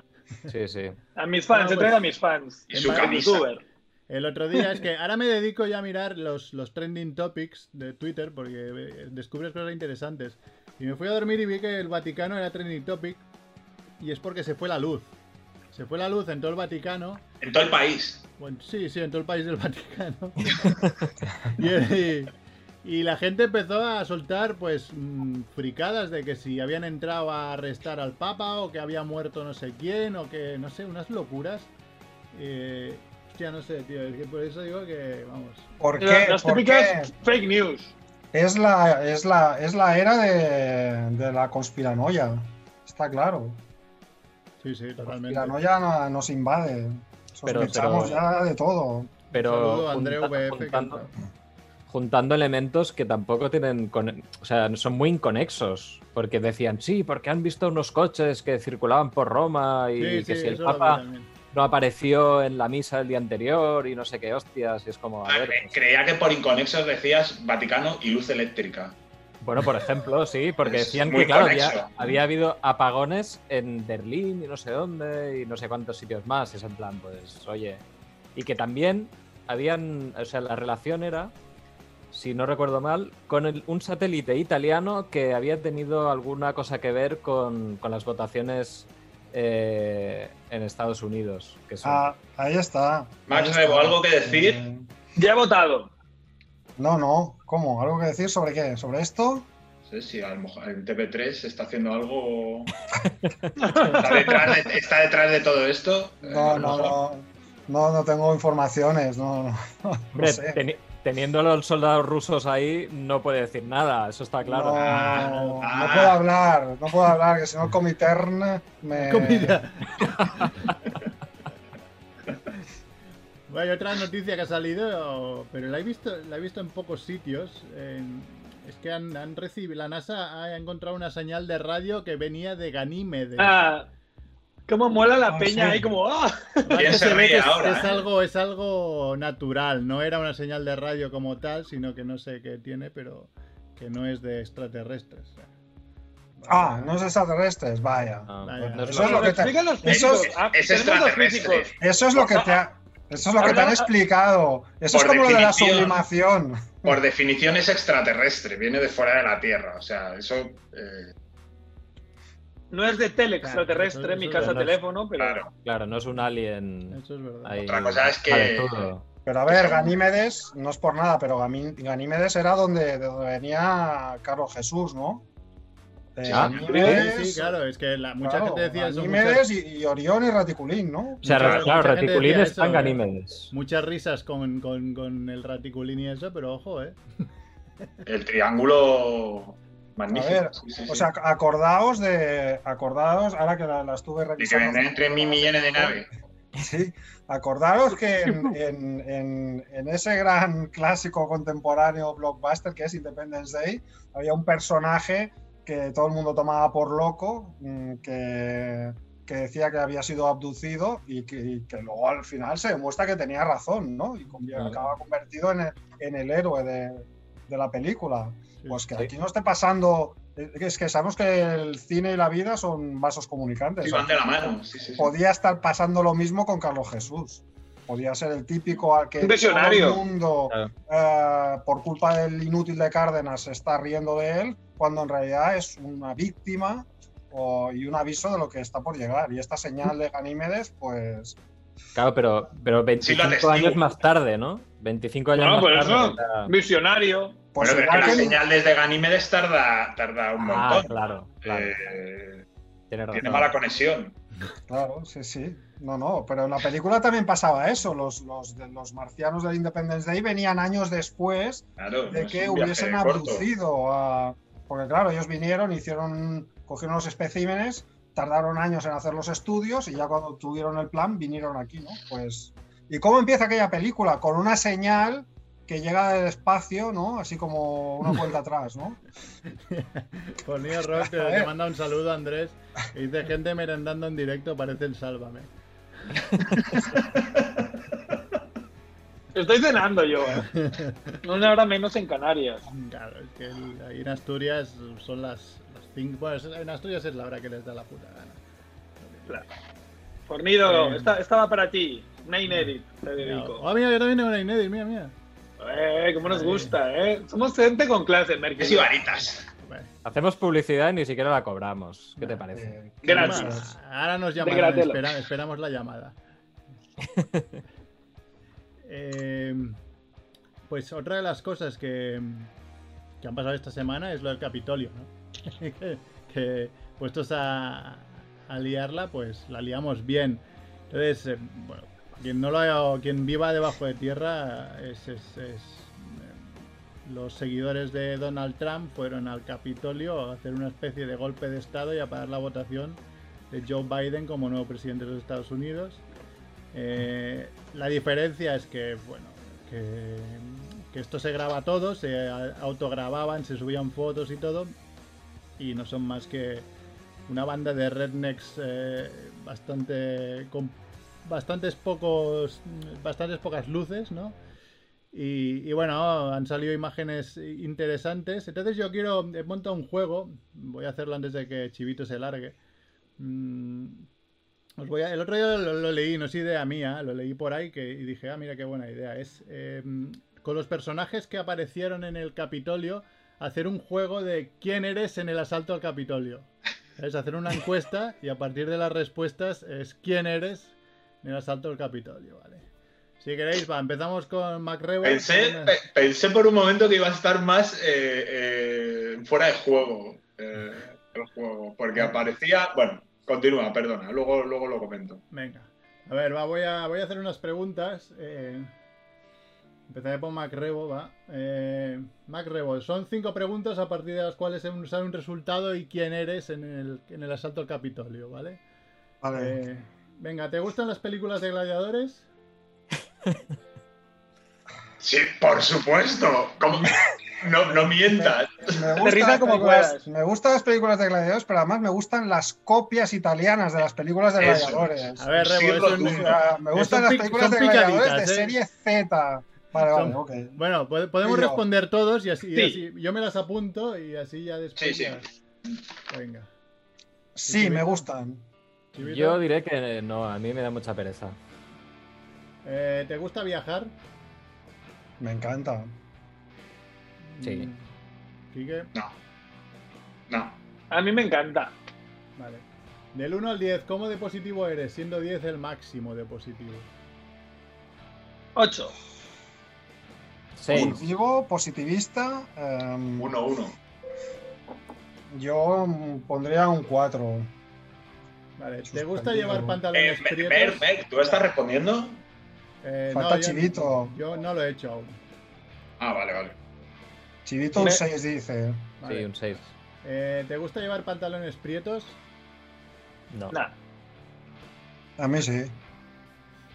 S5: Sí, sí.
S6: A mis fans,
S2: No,
S6: he
S2: pues-
S6: a mis fans.
S3: Y su
S6: youtuber.
S2: El otro día es que ahora me dedico ya a mirar los, los trending topics de Twitter porque eh, descubres cosas interesantes. Y me fui a dormir y vi que el Vaticano era trending topic y es porque se fue la luz. Se fue la luz en todo el Vaticano
S3: En todo el país.
S2: Bueno, sí, sí, en todo el país del Vaticano. *laughs* *laughs* y, y- y la gente empezó a soltar, pues, mm, fricadas de que si habían entrado a arrestar al Papa o que había muerto no sé quién o que, no sé, unas locuras. Eh, hostia, no sé, tío, es que por eso digo que, vamos.
S4: ¿Por qué?
S6: Las
S4: ¿Por
S6: típicas
S4: qué?
S6: fake news.
S4: Es la, es la, es la era de, de la conspiranoia. Está claro.
S2: Sí, sí,
S4: La
S2: totalmente.
S4: conspiranoia no- nos invade.
S5: Pero-
S4: Sospechamos
S5: pero-
S4: ya de todo.
S5: Pero
S2: Saludo a Andreu que
S5: juntando, elementos que tampoco tienen. con- o sea, son muy inconexos. Porque decían, sí, porque han visto unos coches que circulaban por Roma y
S2: Sí,
S5: que
S2: sí,
S5: si el Papa no apareció en la misa el día anterior y no sé qué hostias. Y es como, a ver.
S3: cre-
S5: pues,
S3: Creía que por inconexos decías Vaticano y luz eléctrica.
S5: Bueno, por ejemplo, sí, porque decían que, claro, había, había habido apagones en Berlín y no sé dónde y no sé cuántos sitios más. Y es en plan, pues, oye. Y que también habían, o sea, la relación era, si no recuerdo mal, con el- un satélite italiano que había tenido alguna cosa que ver con, con las votaciones eh, en Estados Unidos. Que son-
S4: Ah, ahí está.
S3: Max
S4: ahí
S3: Rebo,
S4: está.
S3: ¿algo que decir?
S4: Eh,
S6: Ya he votado.
S4: no, no. ¿Cómo? ¿Algo que decir sobre qué? ¿Sobre esto?
S3: No sé si a lo mejor en TV3 está haciendo algo. *laughs* ¿Está detrás de, está detrás de todo esto? Eh,
S4: No,
S3: lo
S4: no, no. No, no tengo informaciones. No, no. *laughs* no
S5: Hombre,
S4: sé.
S5: Teniendo a los soldados rusos ahí, no puede decir nada, eso está claro.
S4: No,
S3: Ah,
S4: no puedo hablar, no puedo hablar, que si no Comintern me...
S2: Comida. Bueno, hay otra noticia que ha salido, pero la he visto, la he visto en pocos sitios. en- es que han, han recibido, la NASA ha encontrado una señal de radio que venía de Ganímedes.
S6: Ah, cómo mola la peña
S4: sí.
S6: ahí, como. ¡ah!
S2: Vale,
S3: ¿Quién
S2: que
S3: se
S2: ve
S3: ríe
S2: que es,
S3: ahora,
S2: es
S3: eh?
S2: algo, es algo natural, no era una señal de radio como tal, sino que no sé qué tiene, pero que no es de extraterrestres.
S4: Ah, no es extraterrestres, vaya.
S5: Ah,
S2: Vaya.
S4: Eso es lo que te- eso
S3: es- extraterrestre.
S4: Eso es lo que te ha- Eso es lo que te han explicado. Eso es como lo de la sublimación.
S3: Por definición es extraterrestre, viene de fuera de la Tierra. O sea, eso. eh,
S6: No es de tele
S2: Claro,
S6: extraterrestre,
S2: eso-
S6: mi casa
S5: no es-
S6: teléfono, pero.
S3: claro.
S5: Claro, no es un alien.
S2: Eso es verdad.
S5: ahí
S3: Otra cosa es que-.
S4: Pero a ver, Ganímedes, no es por nada, pero Ganímedes era donde, de donde venía Carlos Jesús, ¿no? Eh,
S5: Ah,
S4: Ganímedes,
S2: Sí, sí, claro, es que la, mucha
S4: claro,
S2: gente decía eso.
S4: Ganímedes
S2: muchas-
S4: y, y Orión y Raticulín, ¿no?
S5: O sea,
S2: Mucha-
S5: claro,
S2: decía
S5: está en
S2: eso, ¿eh?
S5: Ganímedes.
S2: Muchas risas con, con, con el raticulín y eso, pero ojo, ¿eh?
S3: El triángulo. Magnífico.
S4: A ver,
S3: sí, sí, sí.
S4: O sea, acordaos de. Acordaos, ahora que la, la estuve
S3: y que
S4: revisando.
S3: vendrán 3 mil millones de naves. *laughs*
S4: Sí, acordaros que *laughs* en, en- en- en ese gran clásico contemporáneo blockbuster que es Independence Day, había un personaje que todo el mundo tomaba por loco, mm, que, que decía que había sido abducido y que, y que luego al final se demuestra que tenía razón, ¿no? Y acaba convertido en el, en el héroe de, de la película. Pues que
S5: Sí.
S4: aquí no esté pasando. Es que sabemos que el cine y la vida son vasos comunicantes.
S3: Sí, van de la mano. Sí, sí, sí.
S4: Podía estar pasando lo mismo con Carlos Jesús. Podía ser el típico al que todo el mundo,
S5: Claro.
S4: eh, por culpa del inútil de Cárdenas, se está riendo de él, cuando en realidad es una víctima o- y un aviso de lo que está por llegar. Y esta señal de Ganímedes, pues.
S5: Claro, pero, pero 25
S3: atestigo.
S5: años más tarde, ¿no? 25 años
S6: No,
S5: más
S6: por
S5: tarde.
S6: eso. Visionario.
S4: Pues
S3: pero que desde Ganímedes tarda, tarda un
S5: Ah,
S3: montón.
S5: claro, claro.
S3: Eh,
S5: Tiene razón.
S3: tiene mala conexión.
S4: Claro, sí, sí. No, no, pero en la película también pasaba eso. Los, los, de- los marcianos del Independence Day venían años después
S3: Claro,
S4: de que hubiesen abducido a... Porque claro, ellos vinieron, hicieron, cogieron los especímenes, tardaron años en hacer los estudios y ya cuando tuvieron el plan vinieron aquí, ¿no? Pues... ¿Y cómo empieza aquella película? Con una señal que llega del espacio, ¿no? Así como una cuenta atrás, ¿no? *laughs*
S2: Por Neo Rock te, manda un saludo, Andrés. Y dice gente merendando en directo, parece el Sálvame. *laughs*
S6: Estoy cenando yo, ¿eh? Una hora menos en Canarias.
S2: Claro, es que el- ahí en Asturias son las 5. Bueno, en Asturias es la hora que les da la puta gana.
S6: Fornido,
S2: Eh.
S6: esta, esta va para ti. Una inédit, te dedico.
S2: Oh, mira, yo también tengo una inédita, mira, mira.
S6: Eh, cómo nos gusta, ¿eh? Somos gente con clase, Merkel.
S3: ibaritas.
S2: Bueno,
S5: Hacemos publicidad y ni siquiera la cobramos. ¿Qué te parece?
S4: Eh,
S6: Gracias.
S2: Ahora nos llamarán, espera- esperamos la llamada. *laughs* Eh, pues otra de las cosas que, que han pasado esta semana es lo del Capitolio, ¿no? *laughs* que, que puestos a, a liarla, pues la liamos bien. Entonces, eh, bueno, quien no lo haya, quien viva debajo de tierra es, es- eh, los seguidores de Donald Trump fueron al Capitolio a hacer una especie de golpe de estado y a parar la votación de Joe Biden como nuevo presidente de los Estados Unidos. Eh, la diferencia es que, bueno, que, esto se graba todo, se autogrababan, se subían fotos y todo, y no son más que una banda de rednecks eh, bastante bastantes pocos bastantes pocas luces, ¿no? Y, bueno, han salido imágenes interesantes. Entonces yo quiero, he montado un juego, voy a hacerlo antes de que Chivito se largue. Mm, voy a- el otro día lo, leí, no es idea mía, lo leí por ahí que, y dije, ah, mira qué buena idea. Es eh, con los personajes que aparecieron en el Capitolio, hacer un juego de quién eres en el asalto al Capitolio. Es hacer una encuesta y a partir de las respuestas es quién eres en el asalto al Capitolio, ¿vale? Si queréis, va, empezamos con MacRebo.
S3: Pensé, pe- pensé por un momento que iba a estar más eh, eh, fuera de juego eh, el juego, porque aparecía. Bueno, continúa, perdona, luego, luego lo comento.
S2: Venga. A ver, va, voy a, voy a hacer unas preguntas. Eh, empezaré por MacRebo, va. Eh, MacRebo, son cinco preguntas a partir de las cuales se sale un resultado y quién eres en el, en el asalto al Capitolio, ¿vale?
S4: Vale.
S2: Eh, venga, ¿te gustan las películas de gladiadores?
S3: Sí, por supuesto. ¿Cómo? No, no mientas.
S4: Me gustan, las
S6: como
S4: películas,
S6: puedas.
S4: me gustan las películas de gladiadores, pero además me gustan las copias italianas de las películas de
S3: Eso.
S4: gladiadores.
S2: A ver,
S3: Sí,
S2: Rebo.
S4: O
S2: no-
S4: sea, me gustan
S2: Son
S4: las películas de gladiadores de
S2: ¿eh?
S4: serie Z. Vale, vale,
S2: Son-. Bueno, pode- podemos responder todos y así, y
S6: Sí.
S2: así- Yo me las apunto y así ya después.
S3: Sí, sí.
S2: Venga.
S4: Sí, me gustan.
S2: Chivito,
S5: Yo diré que no, a mí me da mucha pereza.
S2: eh, ¿Te gusta viajar?
S4: Me encanta.
S5: Sí.
S2: Mm, Quique,
S3: No. No.
S6: A mí me encanta.
S2: vale. Del 1 al 10, ¿cómo de positivo eres? Siendo 10 el máximo de positivo.
S6: 8.
S5: Seis.
S4: Positivo, positivista. em,
S3: 1-1.
S4: yo pondría un 4.
S2: Vale. ¿Te gusta llevar
S3: Eh,
S2: pantalones
S3: Mer,
S2: prietos?
S3: Mer, ¿tú estás respondiendo?
S2: Eh,
S4: Falta
S2: yo-
S4: Chivito.
S2: Yo no lo he hecho aún.
S3: Ah, vale, vale.
S4: Chivito un
S6: Me-
S4: 6 dice.
S2: Vale.
S5: Sí, un 6.
S2: Eh, ¿Te gusta llevar pantalones prietos?
S5: No.
S6: Nah.
S4: A mí sí.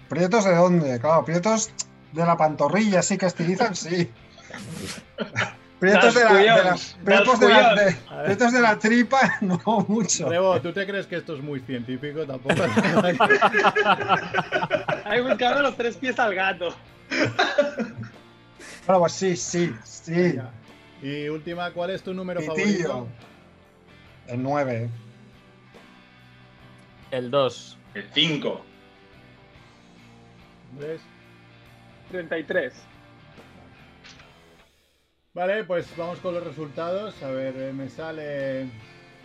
S4: ¿Prietos de dónde? Claro, prietos de la pantorrilla, sí que estilizan, sí. *laughs* Prietos de la, de la- prietos de la, de- prietos de la tripa, *laughs* no mucho.
S2: Rebo, ¿tú te crees que esto es muy científico? Tampoco. *laughs*
S6: Hay buscando los tres pies al gato.
S4: Bueno, pues sí, sí, sí.
S2: Y última, ¿cuál es tu número
S4: Pitillo.
S2: favorito?
S4: El 9.
S5: El 2.
S3: El 5.
S2: ¿Ves?
S6: 33.
S2: Vale, pues vamos con los resultados. A ver, eh, me sale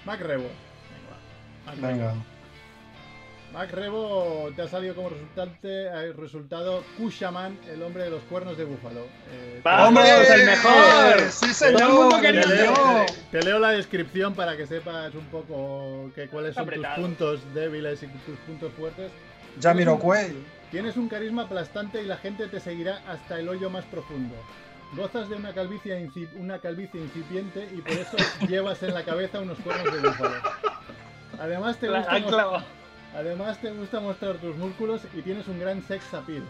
S2: MacRebo. Venga.
S4: Venga.
S2: MacRebo te ha salido como resultante, eh, resultado Kushaman, el hombre de los cuernos de búfalo. Eh,
S6: ¡Vamos, el mejor!
S4: ¡Sí,
S6: Todo el
S4: señor!
S6: mundo quería
S2: te,
S4: ¡El
S2: leo,
S4: yo!
S2: te leo la descripción para que sepas un poco que, cuáles son
S6: Apretado.
S2: tus puntos débiles y tus puntos fuertes.
S4: Jamiroquai.
S2: Tienes un carisma aplastante y la gente te seguirá hasta el hoyo más profundo. Gozas de una calvicie, una calvicie incipiente y por eso *laughs* llevas en la cabeza unos cuernos de búfalo. Además te, gusta
S6: han
S2: mos-
S6: clavado.
S2: además te gusta mostrar tus músculos y tienes un gran sex appeal.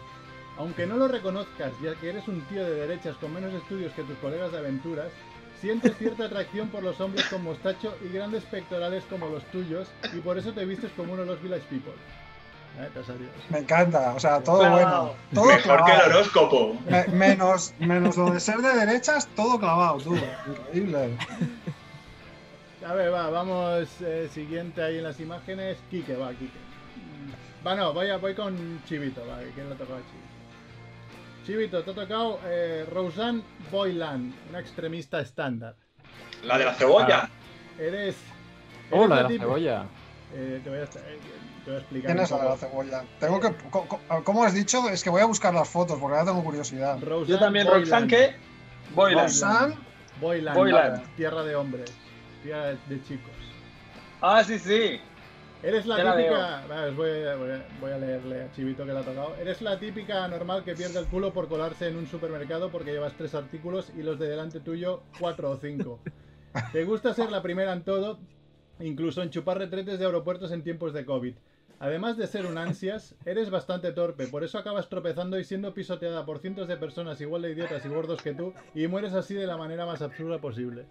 S2: Aunque no lo reconozcas, ya que eres un tío de derechas con menos estudios que tus colegas de aventuras, sientes cierta atracción por los hombres con mostacho y grandes pectorales como los tuyos y por eso te vistes como uno de los village people. Eh.
S4: Me encanta, o sea, todo
S6: Clavado.
S4: bueno. Todo
S3: Mejor que el horóscopo.
S4: Me- menos, menos lo de ser de derechas, todo clavado, tú. Increíble.
S2: A ver, va, vamos eh, siguiente ahí en las imágenes. Quique, va, Quique. Va, no, voy, a- voy con Chivito, va, ¿quién le ha tocado a Chivito? Chivito, te ha tocado eh, Roseanne Boylan, una extremista estándar.
S3: La de la cebolla.
S2: Eres.
S5: Oh,
S2: eres
S5: la de la cebolla.
S2: Eh, te, voy a, eh, te voy a explicar.
S4: ¿Quién
S2: un
S4: es la de la cebolla? Tengo que. ¿Cómo has dicho? Es que voy a buscar las fotos porque ahora tengo curiosidad.
S2: Roseanne
S6: Yo también. Roxanne, ¿qué? Boylan.
S4: Roxanne,
S2: Boylan,
S6: Boylan.
S2: tierra de hombres, tierra de chicos.
S6: Ah, sí, sí.
S2: Eres la
S6: la
S2: típica. Vale, os voy, a- voy a- voy a leerle a Chivito que le ha tocado. Eres la típica normal que pierde el culo por colarse en un supermercado porque llevas tres artículos y los de delante tuyo cuatro o cinco. Te gusta ser la primera en todo, incluso en chupar retretes de aeropuertos en tiempos de COVID. Además de ser un ansias, eres bastante torpe, por eso acabas tropezando y siendo pisoteada por cientos de personas igual de idiotas y gordos que tú y mueres así de la manera más absurda posible.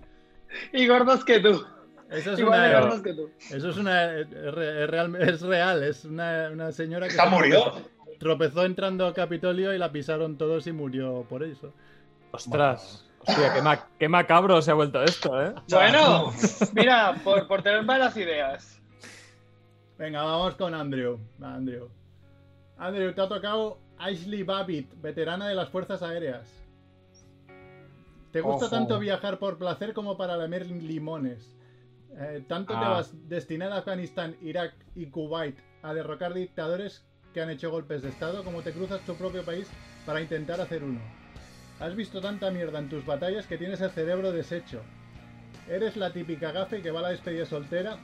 S6: Y gordos que tú.
S2: Eso es
S6: Igual de
S2: una,
S6: gordos que tú.
S2: eso es una. Es, re- es real, es real, es una, una señora que. Se
S3: murió.
S2: tropezó- tropezó entrando al Capitolio y la pisaron todos y murió por eso.
S5: Ostras. Hostia, qué, ma- qué macabro se ha vuelto esto, ¿eh?
S6: Bueno, *laughs* mira, por, por tener malas ideas.
S2: Venga, vamos con Andrew. Va, Andrew. Andrew, te ha tocado Ashley Babbitt, veterana de las Fuerzas Aéreas. ¿Te gusta
S4: Ojo.
S2: tanto viajar por placer como para lamer limones? Eh, tanto te
S5: Ah.
S2: vas destinada a Afganistán, Irak y Kuwait a derrocar dictadores que han hecho golpes de Estado como te cruzas tu propio país para intentar hacer uno. Has visto tanta mierda en tus batallas que tienes el cerebro deshecho. Eres la típica gafe que va a la despedida soltera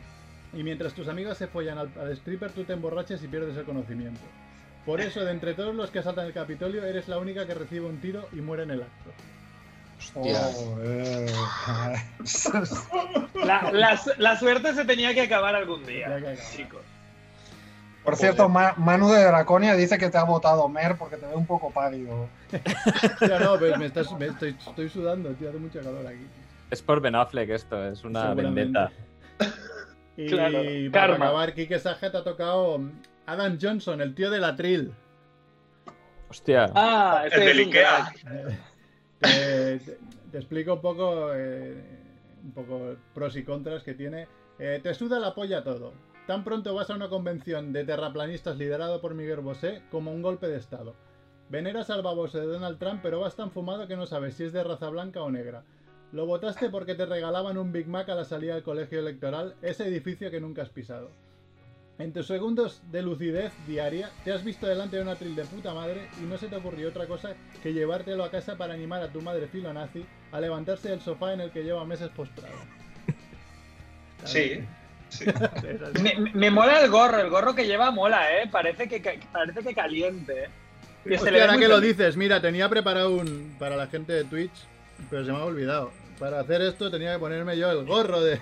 S2: y mientras tus amigos se follan al, al stripper tú te emborrachas y pierdes el conocimiento. Por eso, de entre todos los que asaltan el Capitolio, eres la única que recibe un tiro y muere en el acto.
S5: Hostia.
S6: La, la su- la suerte se tenía que acabar algún día,
S2: acabar.
S6: chicos.
S4: Por cierto, Ma- Manu de Draconia dice que te ha votado Mer porque te ve un poco pálido. *laughs*
S2: Ya no, pues me estás, me estoy, estoy sudando, tío, hace mucho calor aquí.
S5: Es por Ben Affleck esto, es una vendetta. *laughs*
S2: Y
S6: Claro,
S2: para
S6: karma.
S2: acabar, Kike Saja te ha tocado Adam Johnson, el tío de la Trill.
S5: Hostia.
S6: Ah,
S3: El
S6: ese
S3: del
S6: es
S3: Ikea. *laughs*
S2: te explico un poco, eh, un poco pros y contras que tiene. Eh, te suda la polla todo. Tan pronto vas a una convención de terraplanistas liderado por Miguel Bosé como un golpe de estado. Veneras al baboso de Donald Trump, pero vas tan fumado que no sabes si es de raza blanca o negra. Lo votaste porque te regalaban un Big Mac a la salida del colegio electoral, ese edificio que nunca has pisado. En tus segundos de lucidez diaria, te has visto delante de una tril de puta madre y no se te ocurrió otra cosa que llevártelo a casa para animar a tu madre filonazi a levantarse del sofá en el que lleva meses postrado. *laughs*
S3: Sí. sí. *laughs*
S6: Me, mola el gorro, el gorro que lleva mola, ¿eh? Parece que, parece que caliente. ¿eh? Que se
S2: Hostia, ahora que lo dices, mira, tenía preparado un para la gente de Twitch, pero se me ha olvidado. Para hacer esto tenía que ponerme yo el gorro de.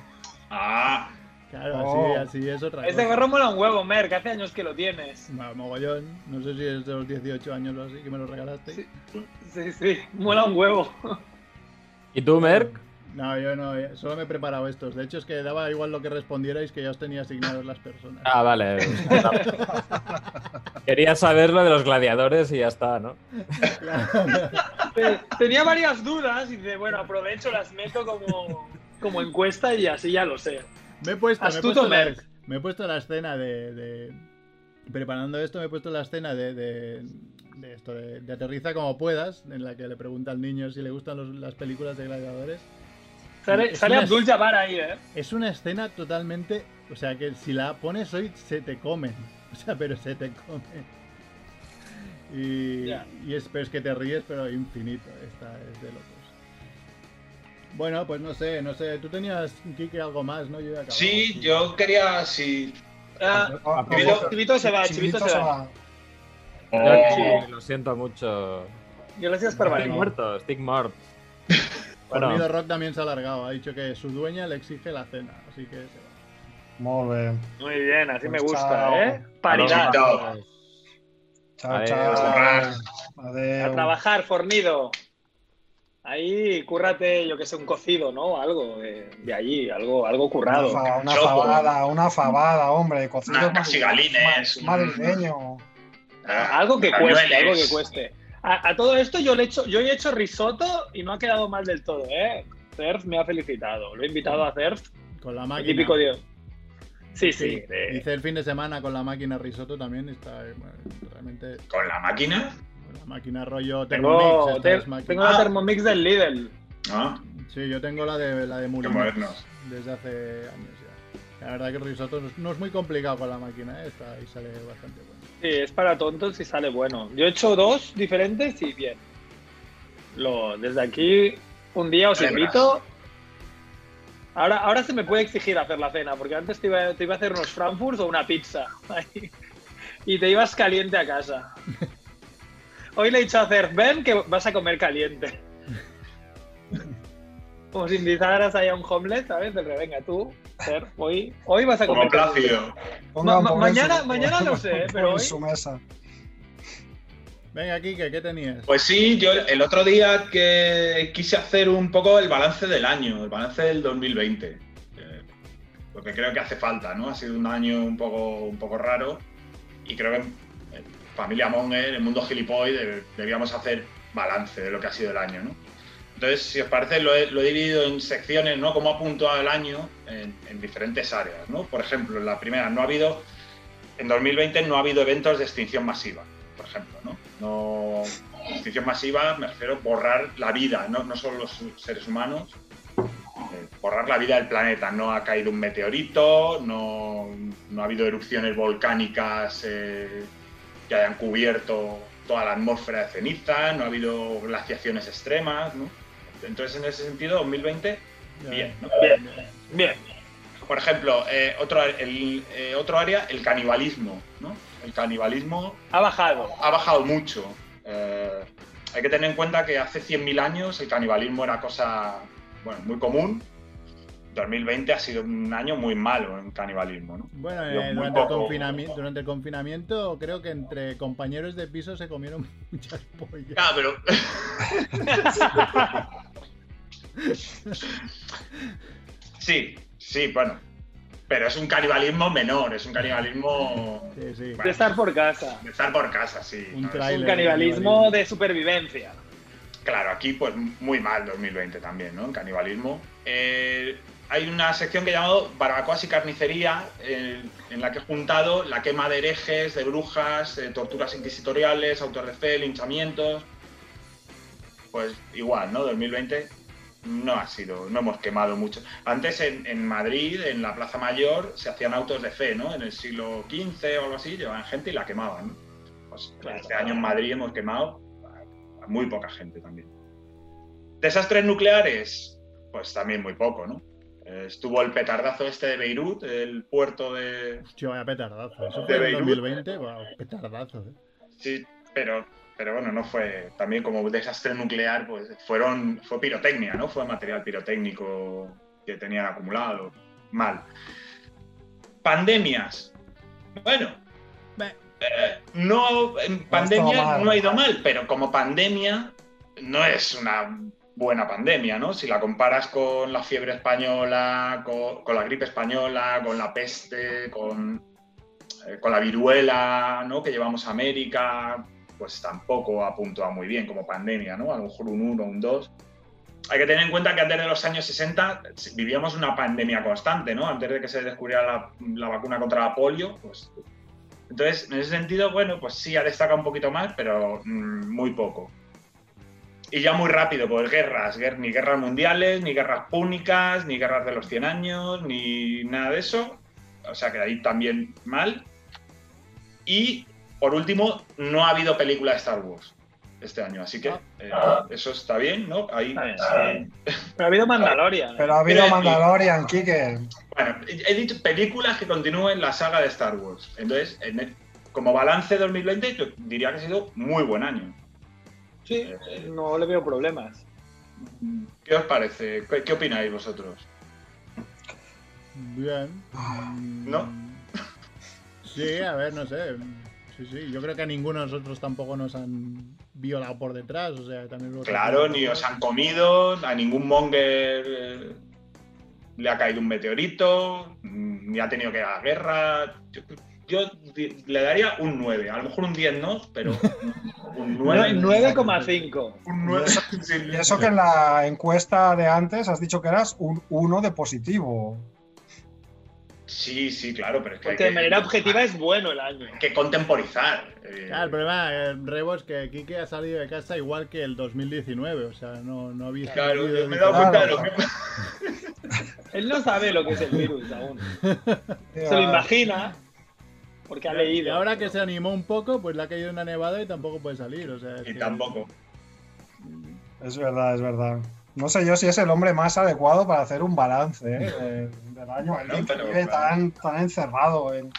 S3: Ah,
S2: Claro,
S4: Oh.
S2: así, así es otra
S6: Este
S2: cosa.
S6: gorro mola un huevo, Mer, que hace años que lo tienes.
S2: Ma- Mogollón, no sé si es de los 18 años o así que me lo regalaste.
S6: Sí. Sí, sí, mola un huevo.
S5: ¿Y tú, Merck?
S2: No, yo no, solo me he preparado estos. De hecho, es que daba igual lo que respondierais que ya os tenía asignados las personas.
S5: Ah, vale. Quería saber lo de los gladiadores y ya está, ¿no?
S6: Te- Tenía varias dudas y dice, bueno, aprovecho, las meto como, como encuesta y así ya lo sé.
S2: Me he puesto, me he puesto, la,
S6: Merck.
S2: me he puesto la escena de, de- Preparando esto, me he puesto la escena de, de, de esto, de, de Aterriza como puedas, en la que le pregunta al niño si le gustan los- las películas de gladiadores.
S6: Sale,
S2: Es
S6: sale Abdul Jabbar ahí, ¿eh?
S2: Es una escena totalmente. O sea, que si la pones hoy, se te comen. *laughs* O sea, pero se te comen. Y,
S6: Ya.
S2: y es, pero es que te ríes, pero infinito. Esta es de locos. Bueno, pues no sé, no sé. Tú tenías, Kike, algo más, ¿no? Yo acabado.
S3: sí, yo quería. Si...
S6: Ah,
S4: Ah,
S3: Chivito-
S6: Chivito se va, Chivito se va.
S3: Oh,
S5: sí, lo siento mucho.
S6: Gracias
S5: Estoy
S6: venir.
S5: muerto, estoy muerto.
S2: Fornido
S5: Bueno,
S2: Rock también se ha alargado. Ha dicho que su dueña le exige la cena. Así que se va.
S4: Molt bé.
S6: Muy bien, así me
S4: Pues
S6: gusta,
S4: chao.
S6: ¿eh? Paridad.
S3: Chao.
S4: Chao.
S6: A trabajar, fornido. Ahí, cúrrate, yo que sé, un cocido, ¿no? Algo de, de allí, algo, algo
S4: Una,
S6: currado.
S4: fa- una fabada, una fabada, hombre. Cocido
S3: Unas
S4: madri-
S3: casigalines,
S4: ma- madrileño.
S3: Ah,
S6: Algo que cueste, algo que cueste. A, a todo esto yo le he hecho, yo he hecho risotto y no ha quedado mal del todo, ¿eh? Cerf me ha felicitado. Lo he invitado a Cerf,
S2: Con la
S6: el
S2: máquina.
S6: típico Dios. Sí, sí.
S2: Sí,
S6: de-
S2: Hice el fin de semana con la máquina risotto también. Está eh, bueno, realmente.
S3: ¿Con la máquina?
S2: La máquina rollo
S6: Tengo,
S2: Thermomix. esta
S6: te-
S2: es máquina.
S6: tengo la
S3: Ah.
S6: Thermomix del Lidl.
S3: Ah,
S2: Sí, yo tengo la de la de
S3: qué
S2: Moulinex
S3: modernos.
S2: desde hace años. La verdad que el risotto no es, muy complicado con la máquina, ¿eh? Está, y sale bastante bueno.
S6: Sí, es para tontos y sale bueno. Yo he hecho dos diferentes y bien. Lo, desde aquí, un día os invito. Ahora, ahora se me puede exigir hacer la cena, porque antes te iba, te iba a hacer unos Frankfurts o una pizza. *laughs* y te ibas caliente a casa. Hoy le he dicho a hacer, ven que vas a comer caliente. *laughs* Como si invitaras ahí a un homeless, ¿sabes? Del que venga tú, Fer, hoy, hoy vas a
S3: Como
S6: comer caliente".
S3: Plácido.
S6: Ma-
S4: en
S6: mañana-
S4: su-
S6: mañana no sé, pero
S4: en
S6: hoy-
S4: su mesa.
S2: Venga, Kike, ¿qué tenías?
S3: Pues sí, yo el otro día que quise hacer un poco el balance del año, el balance del 2020. eh, Porque creo que hace falta, ¿no? Ha sido un año un poco, un poco raro y creo que eh, familia Monger, el mundo gilipoide, debíamos hacer balance de lo que ha sido el año, ¿no? Entonces, si os parece, lo he, dividido en secciones, ¿no? Cómo ha puntuado el año en, en diferentes áreas, ¿no? Por ejemplo, la primera, no ha habido, en 2020 no ha habido eventos de extinción masiva, por ejemplo, ¿no? No, extinción masiva, me refiero a borrar la vida, no, no solo los seres humanos, eh, borrar la vida del planeta. No ha caído un meteorito, no, no ha habido erupciones volcánicas eh, que hayan cubierto toda la atmósfera de ceniza, no ha habido glaciaciones extremas, ¿no? Entonces, en ese sentido, 2020, bien, ¿no?
S6: Bien, bien.
S3: Por ejemplo, eh, otro, el, eh, otro área, el canibalismo, ¿no? El canibalismo
S6: Ha bajado.
S3: ha bajado mucho. Eh, hay que tener en cuenta que hace 100.000 años el canibalismo era cosa bueno, muy común. 2020 ha sido un año muy malo en canibalismo. ¿no?
S2: Bueno, eh, durante, el
S3: poco-
S2: confinamiento, durante el confinamiento creo que entre compañeros de piso se comieron *laughs* muchas pollas.
S3: Ah, pero. *laughs* sí, sí, bueno. Pero es un canibalismo menor, es un canibalismo
S2: Sí, sí.
S6: De estar por casa.
S3: de estar por casa, sí.
S2: Un
S3: ¿no? Es-.
S6: Un canibalismo de supervivencia.
S3: Claro, aquí pues muy mal 2020 también, ¿no? En canibalismo. Eh, hay una sección que he llamado Barbacoas y Carnicería, eh, en la que he juntado la quema de herejes, de brujas, eh, torturas inquisitoriales, autos de fe, linchamientos. Pues igual, ¿no? 2020 no ha sido, no hemos quemado mucho. Antes en, en Madrid, en la Plaza Mayor, se hacían autos de fe, ¿no? En el siglo XV o algo así, llevaban gente y la quemaban. ¿no? Pues
S6: Claro.
S3: este año en Madrid hemos quemado a, muy poca gente también. Desastres nucleares, pues también muy poco, ¿no? Eh, estuvo el petardazo este de Beirut, el puerto de...
S2: Hostia, vaya petardazo. Eso
S3: De
S2: en
S3: Beirut.
S2: 2020, wow, petardazo. eh.
S3: Sí, pero, pero bueno, no fue también como un desastre nuclear, pues fueron, fue pirotecnia, ¿no? Fue material pirotécnico que tenían acumulado. Mal. Pandemias. Bueno, eh, no, en pandemia
S4: mal.
S3: no ha ido mal, pero como pandemia no es una buena pandemia, ¿no? Si la comparas con la fiebre española, con, con la gripe española, con la peste, con, eh, con la viruela, ¿no? Que llevamos a América, pues tampoco ha puntuado muy bien como pandemia, ¿no? A lo mejor un 1, un 2. Hay que tener en cuenta que antes de los años 60 vivíamos una pandemia constante, ¿no? Antes de que se descubriera la, vacuna contra la polio, pues entonces, en ese sentido, bueno, pues sí ha destacado un poquito más, pero mm, muy poco. Y ya muy rápido, pues guerras, guer- ni guerras mundiales, ni guerras púnicas, ni guerras de los 100 años, ni nada de eso. O sea que ahí también mal. Y por último, no ha habido película de Star Wars este año, así que eh, eso está bien, ¿no? Ahí,
S6: Está bien, está bien. Pero ha habido Mandalorian. ¿eh?
S4: Pero ha habido Mandalorian, Kike.
S3: Bueno, he dicho películas que continúen la saga de Star Wars. Entonces, en el- como balance 2020, yo diría que ha sido muy buen año.
S6: Sí, no le veo problemas.
S3: ¿Qué os parece? ¿Qué, qué opináis vosotros?
S2: Bien.
S3: ¿No?
S2: Sí, a ver, no sé. Sí, sí. Yo creo que a ninguno de nosotros tampoco nos han violado por detrás. O sea, también
S3: Claro, ni os han comido, a ningún monger eh, le ha caído un meteorito, mm, ni ha tenido que ir a la guerra. Yo, le daría un 9, a lo mejor un 10 no, pero *laughs* un 9.
S6: 9,5.
S3: Un 9.
S4: Y eso que en la encuesta de antes has dicho que eras un 1 de positivo.
S3: Sí, sí, claro, pero es que hay
S6: Porque de
S3: que-
S6: manera objetiva es bueno el año.
S3: hay que contemporizar. eh,
S2: Claro, el problema, eh, Rebo, es que Kike ha salido de casa igual que el 2019. O sea, no, no ha visto.
S3: Claro, yo me he dado cuenta de lo mismo.
S6: Él no sabe lo que es el virus aún. *laughs* Se lo imagina porque ha
S2: Y
S6: leído.
S2: ahora que se animó un poco, pues le ha caído una nevada y tampoco puede salir. O sea,
S3: Y
S2: que-
S3: tampoco.
S4: Es verdad, es verdad. No sé yo si es el hombre más adecuado para hacer un balance ¿eh? de- *laughs* del año.
S3: Bueno,
S4: Alguien que
S3: pero,
S4: vive
S3: claro.
S4: tan, tan encerrado en,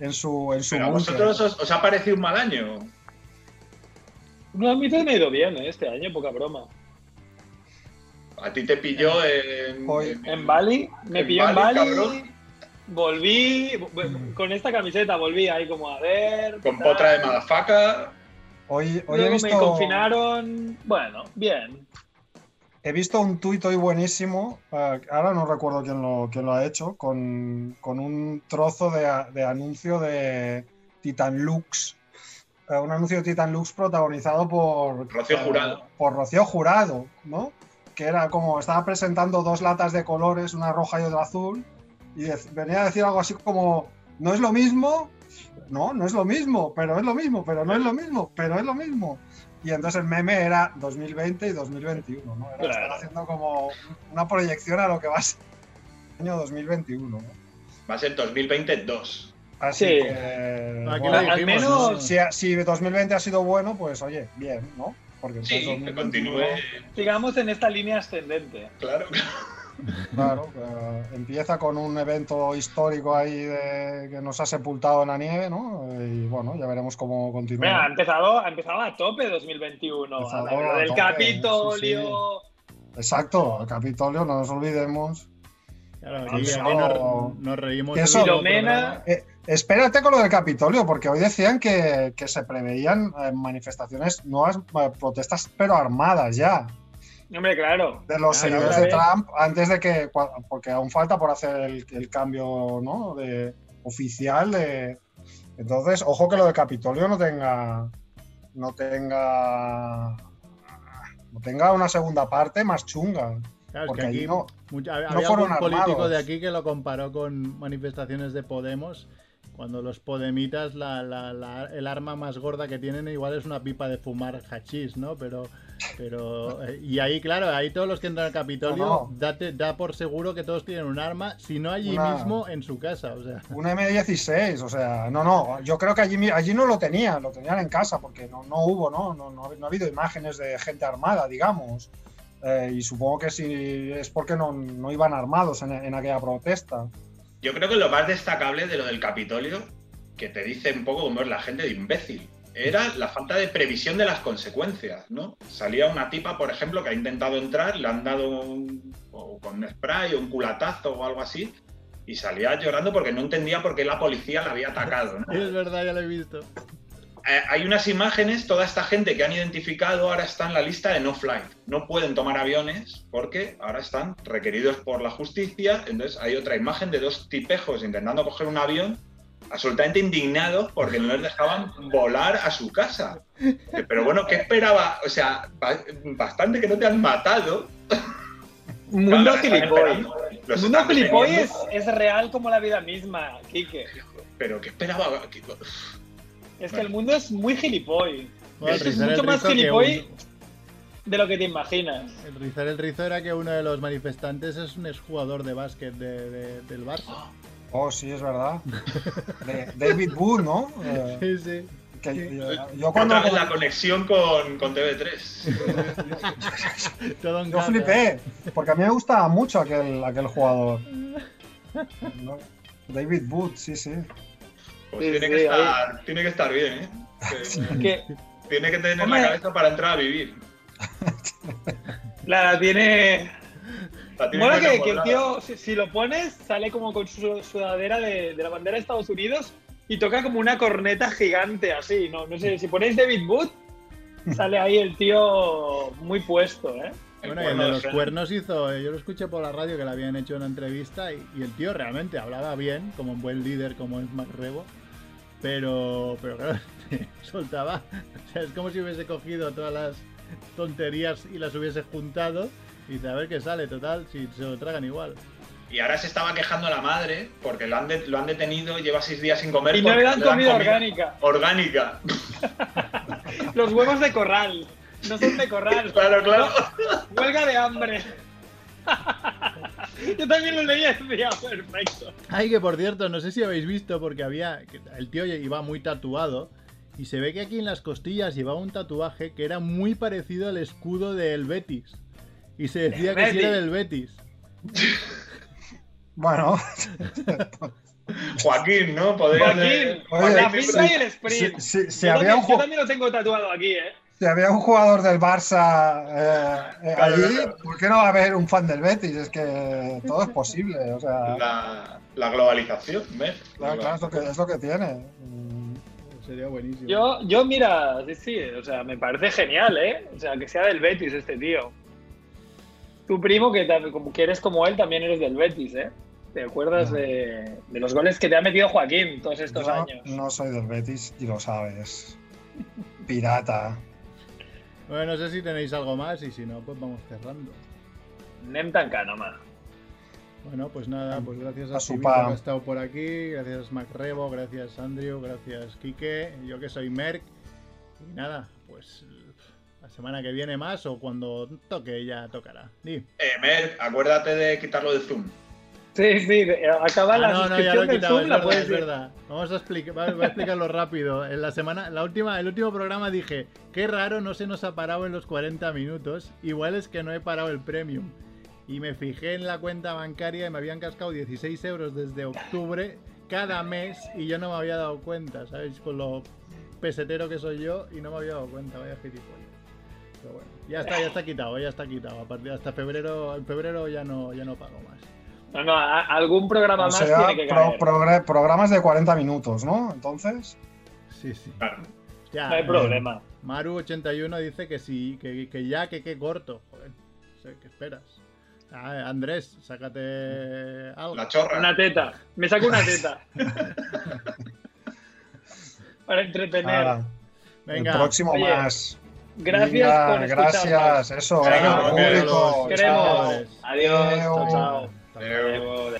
S4: en su, en su
S3: Pero a vosotros os, os ha parecido un mal año.
S6: No, a mí te me ha ido bien ¿eh? este año, poca broma.
S3: A ti te pilló en, en-
S6: En Bali, me
S3: En
S6: pilló en
S3: Bali, cabrón.
S6: Volví, con esta camiseta volví ahí como a ver.
S3: con
S6: tal.
S3: potra de madafaca.
S4: Hoy, hoy he,
S6: Luego
S4: visto,
S6: me confinaron. Bueno, bien.
S4: He visto un tuit hoy buenísimo, eh, ahora no recuerdo quién lo, quién lo ha hecho, con, con un trozo de, anuncio de Titan Lux eh, un anuncio de Titan Lux protagonizado por
S3: Rocío
S4: eh,
S3: Jurado.
S4: por Rocío Jurado, ¿no? Que era como estaba presentando dos latas de colores, una roja y otra azul, y venía a decir algo así como no es lo mismo, no, no es lo mismo, pero es lo mismo, pero no es lo mismo, pero es lo mismo. Y entonces el meme era 2020 y 2021, ¿no? Era
S6: Claro.
S4: estar haciendo como una proyección a lo que va a ser el año 2021, ¿no?
S3: Va a ser 2022.
S4: Así
S6: Sí.
S4: que.
S6: Al
S2: dijimos,
S6: menos-
S2: ¿no?
S4: si, si 2020 ha sido bueno, pues oye, bien, ¿no? Porque
S3: Sí,
S4: entonces
S3: que
S4: 2021,
S3: continúe.
S6: Sigamos en esta línea ascendente.
S3: Claro.
S4: Claro, eh, empieza con un evento histórico ahí de- que nos ha sepultado en la nieve, ¿no? Y bueno, ya veremos cómo continúa.
S6: Mira, ha empezado, ha empezado a tope 2021.
S4: Ha empezado
S6: Lo
S4: a
S6: del
S4: tope,
S6: Capitolio.
S4: Exacto, el Capitolio, no nos olvidemos.
S2: Claro,
S6: No,
S2: nos, nos reímos.
S4: eso-
S6: Filomena-.
S4: Eh, espérate con lo del Capitolio, porque hoy decían que, que se preveían eh, manifestaciones, nuevas eh, protestas, pero armadas ya.
S6: Hombre, claro.
S4: de los
S2: Ah,
S4: seguidores de. Trump antes de que, porque aún falta por hacer el, el cambio ¿no? de, oficial. De, entonces, ojo que lo de Capitolio no tenga, no tenga, no tenga una segunda parte más chunga.
S2: Claro, es
S4: porque
S2: que
S4: allí
S2: aquí
S4: no-
S2: mucha- había
S4: no fueron
S2: algún político
S4: armados.
S2: de aquí que lo comparó con manifestaciones de Podemos. Cuando los podemitas, la, la- la- el arma más gorda que tienen igual es una pipa de fumar hachís, ¿no? Pero, pero eh, y ahí, claro, ahí todos los que entran al Capitolio,
S4: No, no.
S2: date- da por seguro que todos tienen un arma, si no allí
S4: Una-
S2: mismo en su casa, o sea.
S4: Un M16, o sea, no, no, yo creo que allí, allí no lo tenían, lo tenían en casa, porque no, no hubo, ¿no? No, no, ha- no ha habido imágenes de gente armada, digamos. Eh, y supongo que si es porque no, no iban armados en, en aquella protesta.
S3: Yo creo que lo más destacable de lo del Capitolio, que te dice un poco cómo es la gente de imbécil, era la falta de previsión de las consecuencias, ¿no? Salía una tipa, por ejemplo, que ha intentado entrar, le han dado un, o con un spray o un culatazo o algo así, y salía llorando porque no entendía por qué la policía la había atacado, ¿no? *laughs*
S2: Es verdad, ya lo he visto.
S3: Eh, hay unas imágenes, toda esta gente que han identificado ahora está en la lista de no flight. No pueden tomar aviones porque ahora están requeridos por la justicia. Entonces hay otra imagen de dos tipejos intentando coger un avión, absolutamente indignados porque no les dejaban volar a su casa. Pero bueno, ¿qué esperaba? O sea, ba- bastante que no te han matado.
S6: Mundo gilipollas. Mundo gilipollas es, es real como la vida misma, Kike.
S3: Pero ¿qué esperaba? ¿Qué-
S6: Es que el mundo es muy gilipollas.
S2: Bueno,
S6: es mucho más gilipollas
S2: un-
S6: de lo que te imaginas.
S2: El rizar el rizo era que uno de los manifestantes es un exjugador de básquet de- de- del Barça.
S4: Oh, sí, es verdad. *laughs* De David Wood, ¿no? Eh,
S2: Sí, sí.
S4: que, eh, yo cuando
S3: Otra vez la conexión con, con TV3. *laughs*
S2: Todo en
S4: yo flipé, porque a mí me gustaba mucho aquel, aquel jugador. ¿no? *laughs* David Wood, sí, sí.
S3: Pues
S6: Sí,
S3: tiene,
S6: sí,
S3: que estar, tiene que estar bien, ¿eh? Que-
S6: Que
S3: Tiene que tener
S6: Hombre.
S3: la cabeza para entrar a vivir.
S6: la tiene.
S3: La
S6: Mola que, que el tío, si, si lo pones, sale como con su sudadera de, de la bandera de Estados Unidos y toca como una corneta gigante así. No, no sé, si ponéis David Wood, *laughs* sale ahí el tío muy puesto, ¿eh?
S3: El
S2: Bueno, y el de los cuernos hizo, eh, yo lo escuché por la radio que le habían hecho una entrevista y, y el tío realmente hablaba bien, como un buen líder, como es Mac Rebo, pero, pero claro, *laughs* soltaba, o sea, es como si hubiese cogido todas las tonterías y las hubiese juntado y dice, a ver qué sale, total, si se lo tragan igual.
S3: Y ahora se estaba quejando la madre porque lo han, de- lo han detenido, lleva seis días sin comer.
S6: Y no le dan comida orgánica.
S3: Orgánica. *laughs*
S6: Los huevos de corral. No son de corral.
S3: Claro, claro.
S6: Huelga de hambre. *laughs* Yo también lo leía y decía, perfecto.
S2: Ay, que por cierto, no sé si habéis visto, porque había. El tío iba muy tatuado. Y se ve que aquí en las costillas llevaba un tatuaje que era muy parecido al escudo del Betis. Y se decía que sí era del Betis. *laughs*
S4: Bueno,
S3: Joaquín, ¿no? Podría
S6: Joaquín,
S3: ser-
S4: Oye,
S6: la
S4: sí,
S6: pinza y el
S4: si,
S6: sprint.
S4: si- si
S6: yo,
S4: había
S6: también,
S4: un
S6: yo también lo tengo tatuado aquí, ¿eh?
S4: si había un jugador del Barça eh, eh,
S3: Claro,
S4: allí,
S3: claro.
S4: ¿por qué no va a haber un fan del Betis? Es que todo es posible. O sea,
S3: La, la globalización, ¿ves?
S4: claro, claro, es, lo que, es lo que tiene. Mm,
S2: Sería buenísimo.
S6: Yo, yo, mira, sí, sí, o sea, me parece genial, ¿eh? O sea, que sea del Betis este tío. Tu primo, que, como que eres como él, también eres del Betis, ¿eh? ¿Te acuerdas
S4: No.
S6: de, de los goles que te ha metido Joaquín todos estos
S4: yo
S6: años?
S4: no soy del Betis y lo sabes. Pirata.
S2: Bueno, no sé si tenéis algo más y si no, pues vamos cerrando.
S6: Anem tancant, home.
S2: Bueno, pues nada, pues gracias a
S4: A su
S2: que ha estado por aquí, gracias Macrebo, gracias Andrew, gracias Quique, yo que soy Merck. Y nada, pues la semana que viene más o cuando toque ya tocará. Di.
S3: Eh, Mer, acuérdate de quitarlo de Zoom.
S6: Sí, sí, de- acaba
S2: Ah,
S6: la
S2: no, no, ya lo
S6: suscripción
S2: he
S6: del
S2: quitado,
S6: Zoom,
S2: es
S6: la
S2: verdad,
S6: puedes
S2: es verdad. Vamos a explicar, voy a explicarlo rápido. En la semana, la última, el último programa dije, qué raro no se nos ha parado en los 40 minutos. Igual es que no he parado el premium. Y me fijé en la cuenta bancaria y me habían cascado 16 euros desde octubre cada mes y yo no me había dado cuenta, ¿sabéis? Con lo pesetero que soy yo y no me había dado cuenta, vaya gilipollas. Pero bueno, ya está, ya está quitado, ya está quitado. A partir hasta febrero, en febrero ya no, ya no pago más.
S6: No, no, a- algún programa
S4: O
S6: más
S4: sea,
S6: tiene que
S4: pro-
S6: caer.
S4: programas de 40 minutos, ¿no? Entonces,
S2: Sí, sí.
S3: Claro.
S2: Hostia,
S6: No hay
S2: eh,
S6: problema.
S2: Maru81 dice que sí, que, que ya, que qué corto. Joder, no sé, ¿qué esperas? Ah, Andrés, sácate algo.
S3: La chorra.
S6: Una teta. Me saco una teta. *laughs* Para entretener.
S4: ah,
S2: Venga,
S4: el próximo
S6: Oye,
S4: más.
S6: Gracias
S4: Venga,
S6: por escucharnos.
S4: gracias, eso,
S3: Venga,
S4: gracias público.
S6: Queremos. Adiós. Chao, chao. Adeu.